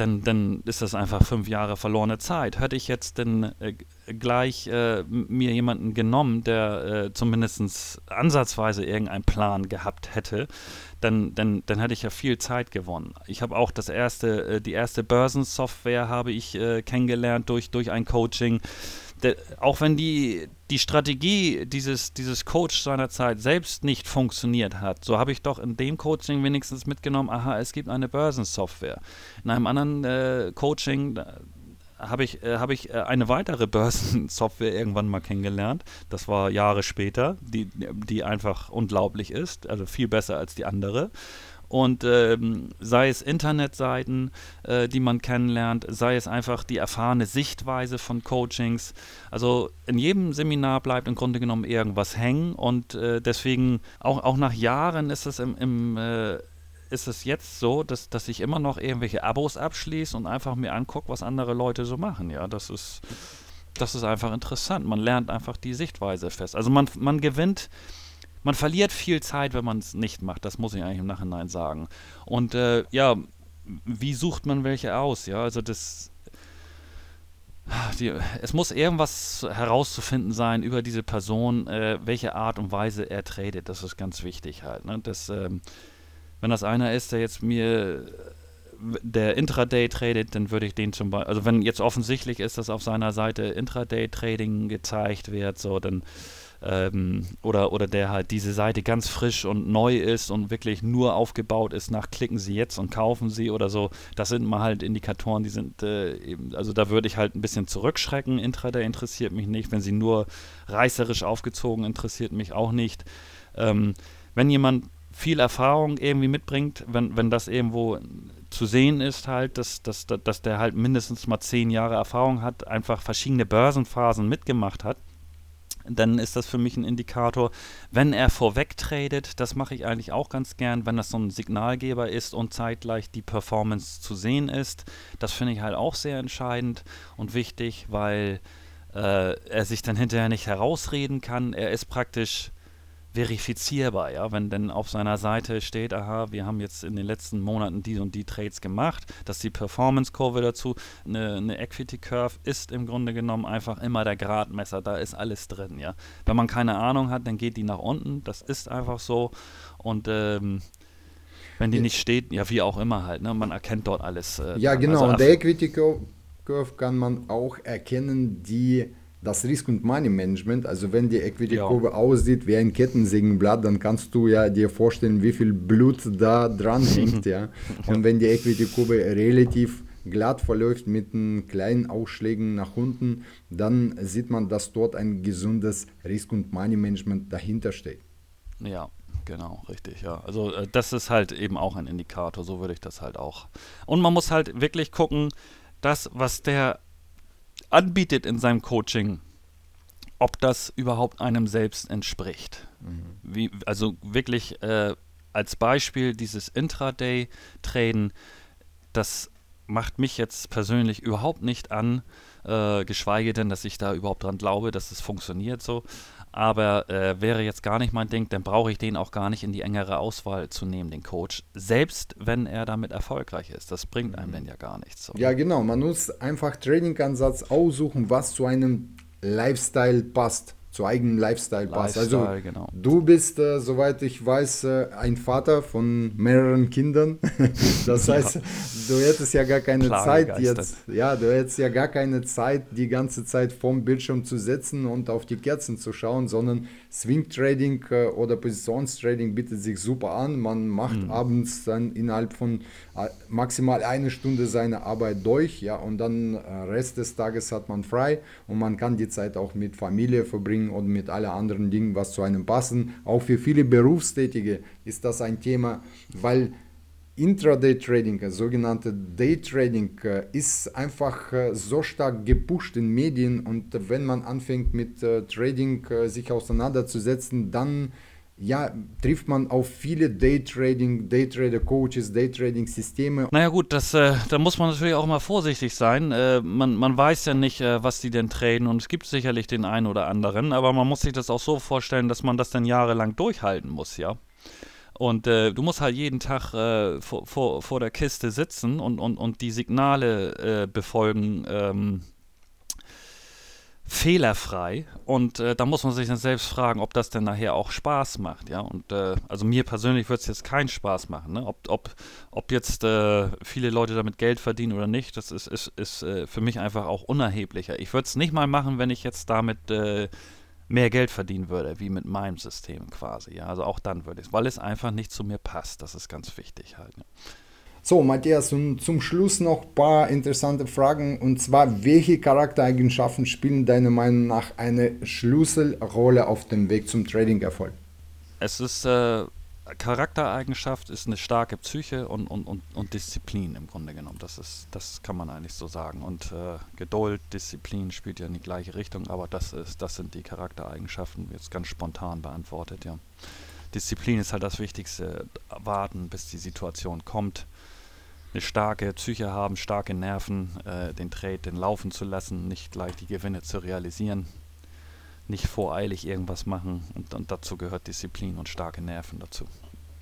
dann, dann ist das einfach fünf Jahre verlorene Zeit. Hätte ich jetzt denn äh, gleich äh, mir jemanden genommen, der äh, zumindest ansatzweise irgendeinen Plan gehabt hätte, dann, dann, dann hätte ich ja viel Zeit gewonnen. Ich habe auch das erste, äh, die erste Börsensoftware habe ich äh, kennengelernt durch, durch ein Coaching der, auch wenn die, die Strategie dieses, dieses Coach seinerzeit selbst nicht funktioniert hat, so habe ich doch in dem Coaching wenigstens mitgenommen, aha, es gibt eine Börsensoftware. In einem anderen äh, Coaching habe ich, äh, hab ich äh, eine weitere Börsensoftware irgendwann mal kennengelernt. Das war Jahre später, die, die einfach unglaublich ist, also viel besser als die andere. Und ähm, sei es Internetseiten, äh, die man kennenlernt, sei es einfach die erfahrene Sichtweise von Coachings. Also in jedem Seminar bleibt im Grunde genommen irgendwas hängen und äh, deswegen auch, auch nach Jahren ist es im, im äh, ist es jetzt so, dass, dass ich immer noch irgendwelche Abos abschließe und einfach mir angucke, was andere Leute so machen. Ja, das ist, das ist einfach interessant. Man lernt einfach die Sichtweise fest. Also man, man gewinnt man verliert viel Zeit, wenn man es nicht macht. Das muss ich eigentlich im Nachhinein sagen. Und äh, ja, wie sucht man welche aus? Ja, also das. Die, es muss irgendwas herauszufinden sein über diese Person, äh, welche Art und Weise er tradet. Das ist ganz wichtig halt. Ne? Das, ähm, wenn das einer ist, der jetzt mir der Intraday tradet, dann würde ich den zum Beispiel, also wenn jetzt offensichtlich ist, dass auf seiner Seite Intraday Trading gezeigt wird, so, dann ähm, oder, oder der halt diese Seite ganz frisch und neu ist und wirklich nur aufgebaut ist nach klicken Sie jetzt und kaufen Sie oder so. Das sind mal halt Indikatoren, die sind äh, eben, also da würde ich halt ein bisschen zurückschrecken. Intraday interessiert mich nicht. Wenn sie nur reißerisch aufgezogen interessiert mich auch nicht. Ähm, wenn jemand viel Erfahrung irgendwie mitbringt, wenn, wenn das irgendwo zu sehen ist, halt, dass, dass, dass der halt mindestens mal zehn Jahre Erfahrung hat, einfach verschiedene Börsenphasen mitgemacht hat, dann ist das für mich ein Indikator. Wenn er vorweg tradet, das mache ich eigentlich auch ganz gern, wenn das so ein Signalgeber ist und zeitgleich die Performance zu sehen ist. Das finde ich halt auch sehr entscheidend und wichtig, weil äh, er sich dann hinterher nicht herausreden kann. Er ist praktisch verifizierbar, ja, wenn denn auf seiner Seite steht, aha, wir haben jetzt in den letzten Monaten die und die Trades gemacht, dass die Performance-Kurve dazu, eine, eine Equity Curve ist im Grunde genommen einfach immer der Gradmesser, da ist alles drin, ja. Wenn man keine Ahnung hat, dann geht die nach unten, das ist einfach so und ähm, wenn die nicht steht, ja, wie auch immer halt, ne, man erkennt dort alles. Äh, ja, genau, also, und der Equity Curve kann man auch erkennen, die das Risk- und Money-Management, also wenn die Equity-Kurve ja. aussieht wie ein Kettensägenblatt, dann kannst du ja dir vorstellen, wie viel Blut da dran hängt. ja. Und wenn die Equity-Kurve relativ glatt verläuft mit kleinen Ausschlägen nach unten, dann sieht man, dass dort ein gesundes Risk- und Money-Management dahinter steht. Ja, genau, richtig, ja. Also äh, das ist halt eben auch ein Indikator, so würde ich das halt auch. Und man muss halt wirklich gucken, das, was der anbietet in seinem Coaching, ob das überhaupt einem selbst entspricht. Mhm. Wie, also wirklich äh, als Beispiel dieses Intraday-Traden, das macht mich jetzt persönlich überhaupt nicht an, äh, geschweige denn, dass ich da überhaupt dran glaube, dass es funktioniert so aber äh, wäre jetzt gar nicht mein Ding, dann brauche ich den auch gar nicht in die engere Auswahl zu nehmen, den Coach, selbst wenn er damit erfolgreich ist. Das bringt einem mhm. denn ja gar nichts. So. Ja, genau. Man muss einfach Trainingansatz aussuchen, was zu einem Lifestyle passt zu eigenem Lifestyle passt. also genau. du bist, äh, soweit ich weiß, äh, ein Vater von mehreren Kindern. das heißt, ja. du hättest ja gar keine Zeit jetzt. Ja, du hättest ja gar keine Zeit, die ganze Zeit vorm Bildschirm zu sitzen und auf die Kerzen zu schauen, sondern Swing Trading äh, oder Positionstrading bietet sich super an. Man macht mhm. abends dann innerhalb von äh, maximal eine Stunde seine Arbeit durch, ja, und dann äh, Rest des Tages hat man frei und man kann die Zeit auch mit Familie verbringen und mit allen anderen Dingen, was zu einem passen. Auch für viele Berufstätige ist das ein Thema, weil Intraday-Trading, äh, sogenannte Day-Trading, ist einfach so stark gepusht in Medien und wenn man anfängt mit Trading sich auseinanderzusetzen, dann ja, trifft man auf viele Daytrading, Daytrader-Coaches, Daytrading-Systeme. Naja gut, das, äh, da muss man natürlich auch mal vorsichtig sein. Äh, man, man weiß ja nicht, äh, was die denn traden und es gibt sicherlich den einen oder anderen, aber man muss sich das auch so vorstellen, dass man das dann jahrelang durchhalten muss, ja. Und äh, du musst halt jeden Tag äh, vor, vor, vor der Kiste sitzen und, und, und die Signale äh, befolgen. Ähm, fehlerfrei und äh, da muss man sich dann selbst fragen, ob das denn nachher auch Spaß macht, ja. Und äh, also mir persönlich würde es jetzt keinen Spaß machen, ne? Ob, ob, ob jetzt äh, viele Leute damit Geld verdienen oder nicht, das ist, ist, ist äh, für mich einfach auch unerheblicher. Ich würde es nicht mal machen, wenn ich jetzt damit äh, mehr Geld verdienen würde, wie mit meinem System quasi, ja. Also auch dann würde ich es, weil es einfach nicht zu mir passt. Das ist ganz wichtig halt. Ne? So, Matthias, und zum Schluss noch ein paar interessante Fragen. Und zwar, welche Charaktereigenschaften spielen deiner Meinung nach eine Schlüsselrolle auf dem Weg zum Trading-Erfolg? Es ist, äh, Charaktereigenschaft ist eine starke Psyche und, und, und, und Disziplin im Grunde genommen. Das, ist, das kann man eigentlich so sagen. Und äh, Geduld, Disziplin spielt ja in die gleiche Richtung, aber das, ist, das sind die Charaktereigenschaften, jetzt ganz spontan beantwortet, ja. Disziplin ist halt das Wichtigste. Warten, bis die Situation kommt eine starke Psyche haben, starke Nerven, äh, den Trade den laufen zu lassen, nicht gleich die Gewinne zu realisieren, nicht voreilig irgendwas machen und, und dazu gehört Disziplin und starke Nerven dazu.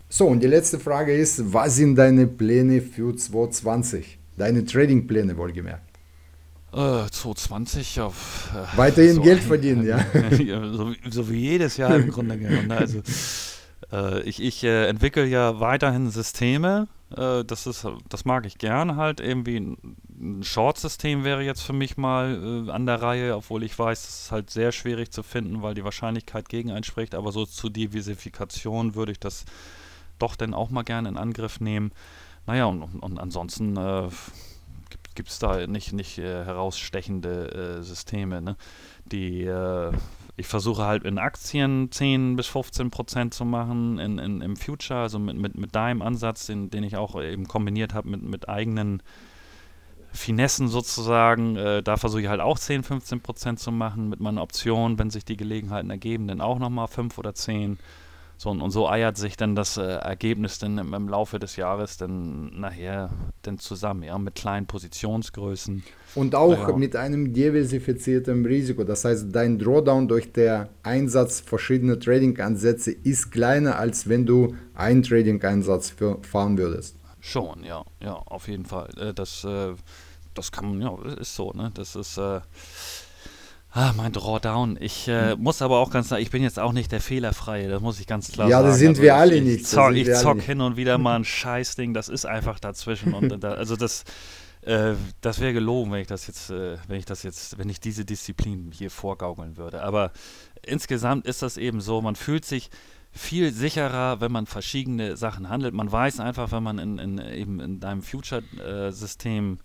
So, und die letzte Frage ist, was sind deine Pläne für 2020? Deine Trading-Pläne wohlgemerkt. Äh, 2020 auf. Äh, Weiterhin so Geld verdienen, ja. so, so, wie jedes Jahr im Grunde genommen. Ne? Also, äh, ich ich äh, entwickle ja weiterhin Systeme, Äh, das, ist, das mag ich gerne halt. Irgendwie ein Short-System wäre jetzt für mich mal äh, an der Reihe, obwohl ich weiß, es ist halt sehr schwierig zu finden, weil die Wahrscheinlichkeit gegen einen spricht. Aber so zur Diversifikation würde ich das doch dann auch mal gerne in Angriff nehmen. Naja, und, und ansonsten äh, gibt es da nicht, nicht äh, herausstechende äh, Systeme. Ne? Die äh, ich versuche halt in Aktien 10 bis 15 Prozent zu machen, in, in, im Future, also mit, mit, mit deinem Ansatz, den, den ich auch eben kombiniert habe mit, mit eigenen Finessen sozusagen. Äh, da versuche ich halt auch 10, 15 Prozent zu machen, mit meinen Optionen, wenn sich die Gelegenheiten ergeben, dann auch nochmal 5 oder 10. So, und, und, so eiert sich dann das äh, Ergebnis dann im, im, Laufe des Jahres dann nachher dann zusammen, ja, mit kleinen Positionsgrößen. Und auch ja. mit einem diversifizierten Risiko. Das heißt, dein Drawdown durch den Einsatz verschiedener Trading-Ansätze ist kleiner, als wenn du einen Trading-Einsatz fahren würdest. Schon, ja, ja, auf jeden Fall. Äh, das, äh, das kann man, ja, ist so, ne? Das ist, äh, Ah, mein Drawdown. Ich äh, hm. muss aber auch ganz klar, ich bin jetzt auch nicht der Fehlerfreie, das muss ich ganz klar ja, sagen. Ja, das sind also wir alle ich, nicht. Ich zock, ich zock hin und wieder mal ein Scheißding, das ist einfach dazwischen. und da, also das, äh, das wäre gelogen, wenn ich das jetzt, äh, wenn ich das jetzt, wenn ich diese Disziplin hier vorgaukeln würde. Aber insgesamt ist das eben so, man fühlt sich viel sicherer, wenn man verschiedene Sachen handelt. Man weiß einfach, wenn man in, in eben in deinem Future-System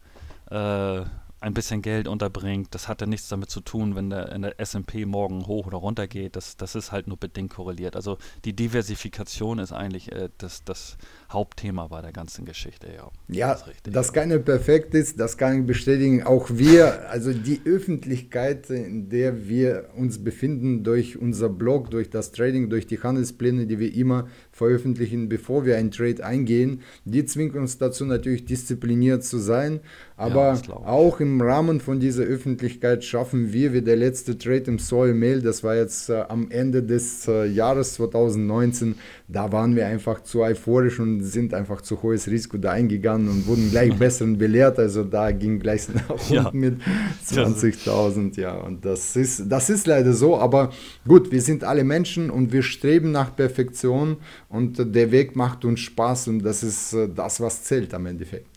äh, ein bisschen Geld unterbringt. Das hat ja nichts damit zu tun, wenn der, der S&P morgen hoch oder runter geht. Das, das ist halt nur bedingt korreliert. Also die Diversifikation ist eigentlich äh, das, das Hauptthema bei der ganzen Geschichte. Ja, ja das, richtig, das keine perfekt ist, das kann ich bestätigen. Auch wir, also die Öffentlichkeit, in der wir uns befinden, durch unser Blog, durch das Trading, durch die Handelspläne, die wir immer veröffentlichen, bevor wir einen Trade eingehen, die zwingen uns dazu natürlich diszipliniert zu sein. Aber ja, auch im Rahmen von dieser Öffentlichkeit schaffen wir, wie der letzte Trade im Soil Mail, das war jetzt äh, am Ende des äh, Jahres 2019, da waren wir einfach zu euphorisch und sind einfach zu hohes Risiko da eingegangen und wurden gleich besseren belehrt. Also da ging gleich nach unten ja. mit 20.000. Ja, und das ist, das ist leider so. Aber gut, wir sind alle Menschen und wir streben nach Perfektion und der Weg macht uns Spaß und das ist äh, das, was zählt am Endeffekt.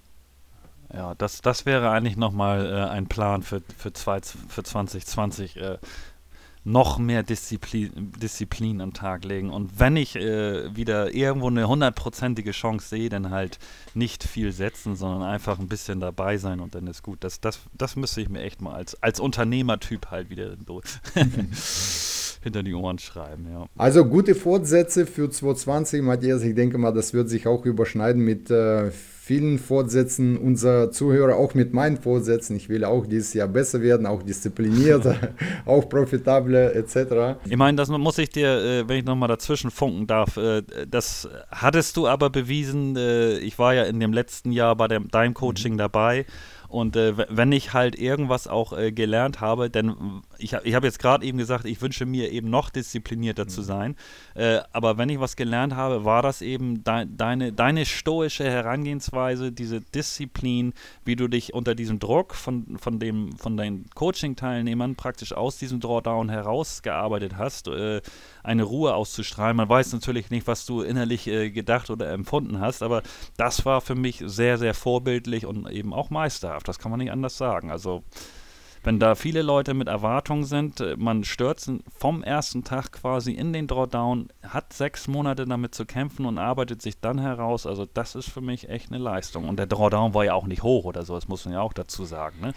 Ja, das, das wäre eigentlich nochmal äh, ein Plan für, für, zwei, für 2020. Äh, noch mehr Disziplin, Disziplin am Tag legen. Und wenn ich äh, wieder irgendwo eine hundertprozentige Chance sehe, dann halt nicht viel setzen, sondern einfach ein bisschen dabei sein und dann ist gut. Das, das, das müsste ich mir echt mal als, als Unternehmertyp halt wieder hinter die Ohren schreiben. Ja. Also gute Fortsätze für 2020, Matthias. Ich denke mal, das wird sich auch überschneiden mit äh, vielen Vorsätzen unserer Zuhörer, auch mit meinen Vorsätzen. Ich will auch dieses Jahr besser werden, auch disziplinierter, auch profitabler etc. Ich meine, das muss ich dir, äh, wenn ich nochmal dazwischen funken darf, äh, das hattest du aber bewiesen. Äh, ich war ja in dem letzten Jahr bei dem, deinem Coaching mhm. dabei und äh, wenn ich halt irgendwas auch äh, gelernt habe, denn ich, ich habe jetzt gerade eben gesagt, ich wünsche mir eben noch disziplinierter mhm. zu sein. Äh, aber wenn ich was gelernt habe, war das eben de deine, deine stoische Herangehensweise, diese Disziplin, wie du dich unter diesem Druck von, von, dem, von deinen Coaching-Teilnehmern praktisch aus diesem Drawdown herausgearbeitet hast, äh, eine Ruhe auszustrahlen. Man weiß natürlich nicht, was du innerlich äh, gedacht oder empfunden hast, aber das war für mich sehr, sehr vorbildlich und eben auch meisterhaft das kann man nicht anders sagen. Also wenn da viele Leute mit Erwartungen sind, äh, man stürzt vom ersten Tag quasi in den Drawdown, hat sechs Monate damit zu kämpfen und arbeitet sich dann heraus. Also das ist für mich echt eine Leistung. Und der Drawdown war ja auch nicht hoch oder so, das muss man ja auch dazu sagen. Ne?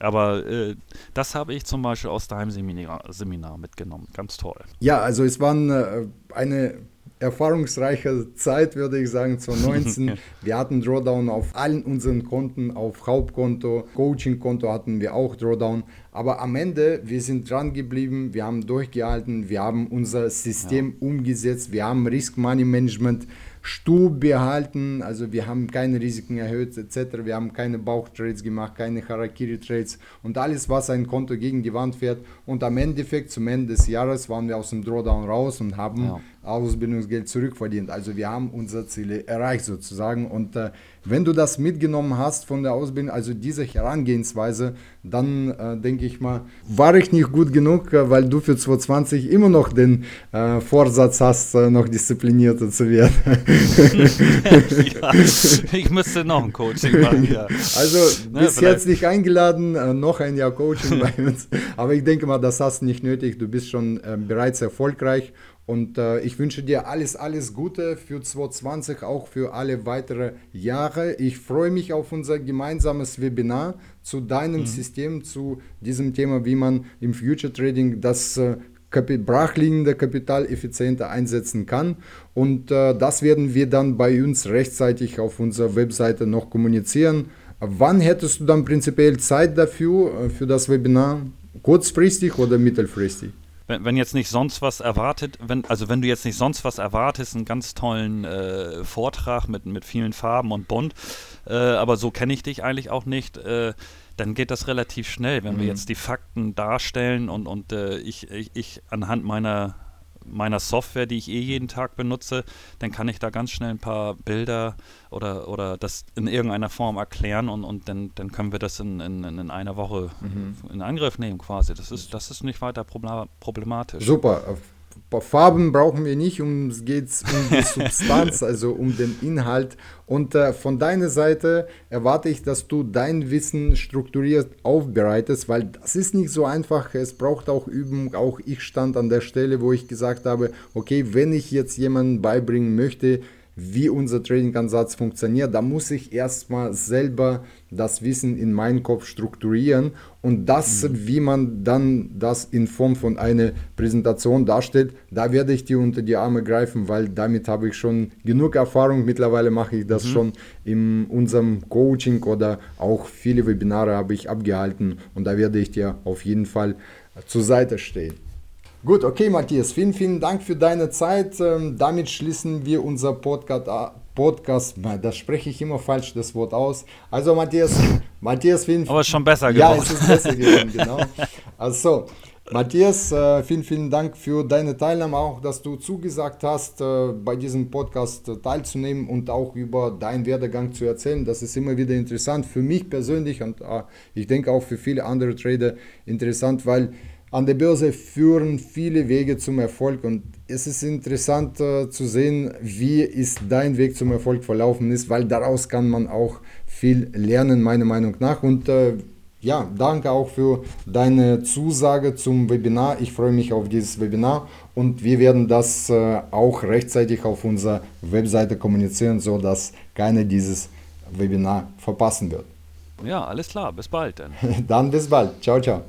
Aber äh, das habe ich zum Beispiel aus deinem Seminar, Seminar mitgenommen. Ganz toll. Ja, also es waren äh, eine erfahrungsreiche Zeit, würde ich sagen, 2019. wir hatten Drawdown auf allen unseren Konten, auf Hauptkonto, Coaching-Konto hatten wir auch Drawdown. Aber am Ende, wir sind dran geblieben, wir haben durchgehalten, wir haben unser System ja. umgesetzt, wir haben Risk Money Management stur behalten. Also wir haben keine Risiken erhöht etc. Wir haben keine Bauchtrades gemacht, keine Harakiri-Trades und alles, was ein Konto gegen die Wand fährt. Und am Endeffekt, zum Ende des Jahres, waren wir aus dem Drawdown raus und haben ja. Ausbildungsgeld zurückverdient. Also wir haben unsere Ziele erreicht sozusagen. Und äh, wenn du das mitgenommen hast von der Ausbildung, also diese Herangehensweise, dann äh, denke ich mal, war ich nicht gut genug, äh, weil du für 2020 immer noch den äh, Vorsatz hast, äh, noch disziplinierter zu werden. ja, ich müsste noch ein Coaching machen, ja. Also ne, bis ja, jetzt nicht eingeladen, äh, noch ein Jahr Coaching bei uns. Aber ich denke mal, das hast du nicht nötig. Du bist schon bereits erfolgreich und äh, ich wünsche dir alles, alles Gute für 2020, auch für alle weitere Jahre. Ich freue mich auf unser gemeinsames Webinar zu deinem mhm. System, zu diesem Thema, wie man im Future Trading das äh, Kapi brachliegende Kapital effizienter einsetzen kann. Und äh, das werden wir dann bei uns rechtzeitig auf unserer Webseite noch kommunizieren. Wann hättest du dann prinzipiell Zeit dafür, äh, für das Webinar? Kurzfristig oder mittelfristig? Wenn, wenn jetzt nicht sonst was erwartet, wenn, also wenn du jetzt nicht sonst was erwartest, einen ganz tollen äh, Vortrag mit, mit vielen Farben und bunt, äh, aber so kenne ich dich eigentlich auch nicht, äh, dann geht das relativ schnell, wenn mhm. wir jetzt die Fakten darstellen und, und äh, ich, ich, ich anhand meiner meiner Software, die ich eh jeden Tag benutze, dann kann ich da ganz schnell ein paar Bilder oder, oder das in irgendeiner Form erklären und, und dann, dann können wir das in, in, in einer Woche mhm. in Angriff nehmen quasi. Das ist, das ist nicht weiter problematisch. Super Farben brauchen wir nicht, um es geht um die Substanz, also um den Inhalt. Und äh, von deiner Seite erwarte ich, dass du dein Wissen strukturiert aufbereitest, weil das ist nicht so einfach. Es braucht auch Übung. Auch ich stand an der Stelle, wo ich gesagt habe, okay, wenn ich jetzt jemanden beibringen möchte, wie unser Trading-Ansatz funktioniert, da muss ich erstmal selber das Wissen in meinen Kopf strukturieren und das, mhm. wie man dann das in Form von einer Präsentation darstellt, da werde ich dir unter die Arme greifen, weil damit habe ich schon genug Erfahrung. Mittlerweile mache ich das mhm. schon in unserem Coaching oder auch viele Webinare habe ich abgehalten und da werde ich dir auf jeden Fall zur Seite stehen. Gut, okay, Matthias, vielen, vielen Dank für deine Zeit. Ähm, damit schließen wir unser Podcast, Podcast, das spreche ich immer falsch, das Wort aus. Also Matthias, Matthias, vielen Aber schon besser geworden. Ja, es ist besser geworden, genau. Also, Matthias, äh, vielen, vielen Dank für deine Teilnahme, auch dass du zugesagt hast, äh, bei diesem Podcast teilzunehmen und auch über deinen Werdegang zu erzählen. Das ist immer wieder interessant für mich persönlich und äh, ich denke auch für viele andere Trader interessant, weil an der Börse führen viele Wege zum Erfolg und es ist interessant äh, zu sehen, wie ist dein Weg zum Erfolg verlaufen ist, weil daraus kann man auch viel lernen, meiner Meinung nach. Und äh, ja, danke auch für deine Zusage zum Webinar. Ich freue mich auf dieses Webinar und wir werden das äh, auch rechtzeitig auf unserer Webseite kommunizieren, sodass keiner dieses Webinar verpassen wird. Ja, alles klar. Bis bald dann. dann bis bald. Ciao, ciao.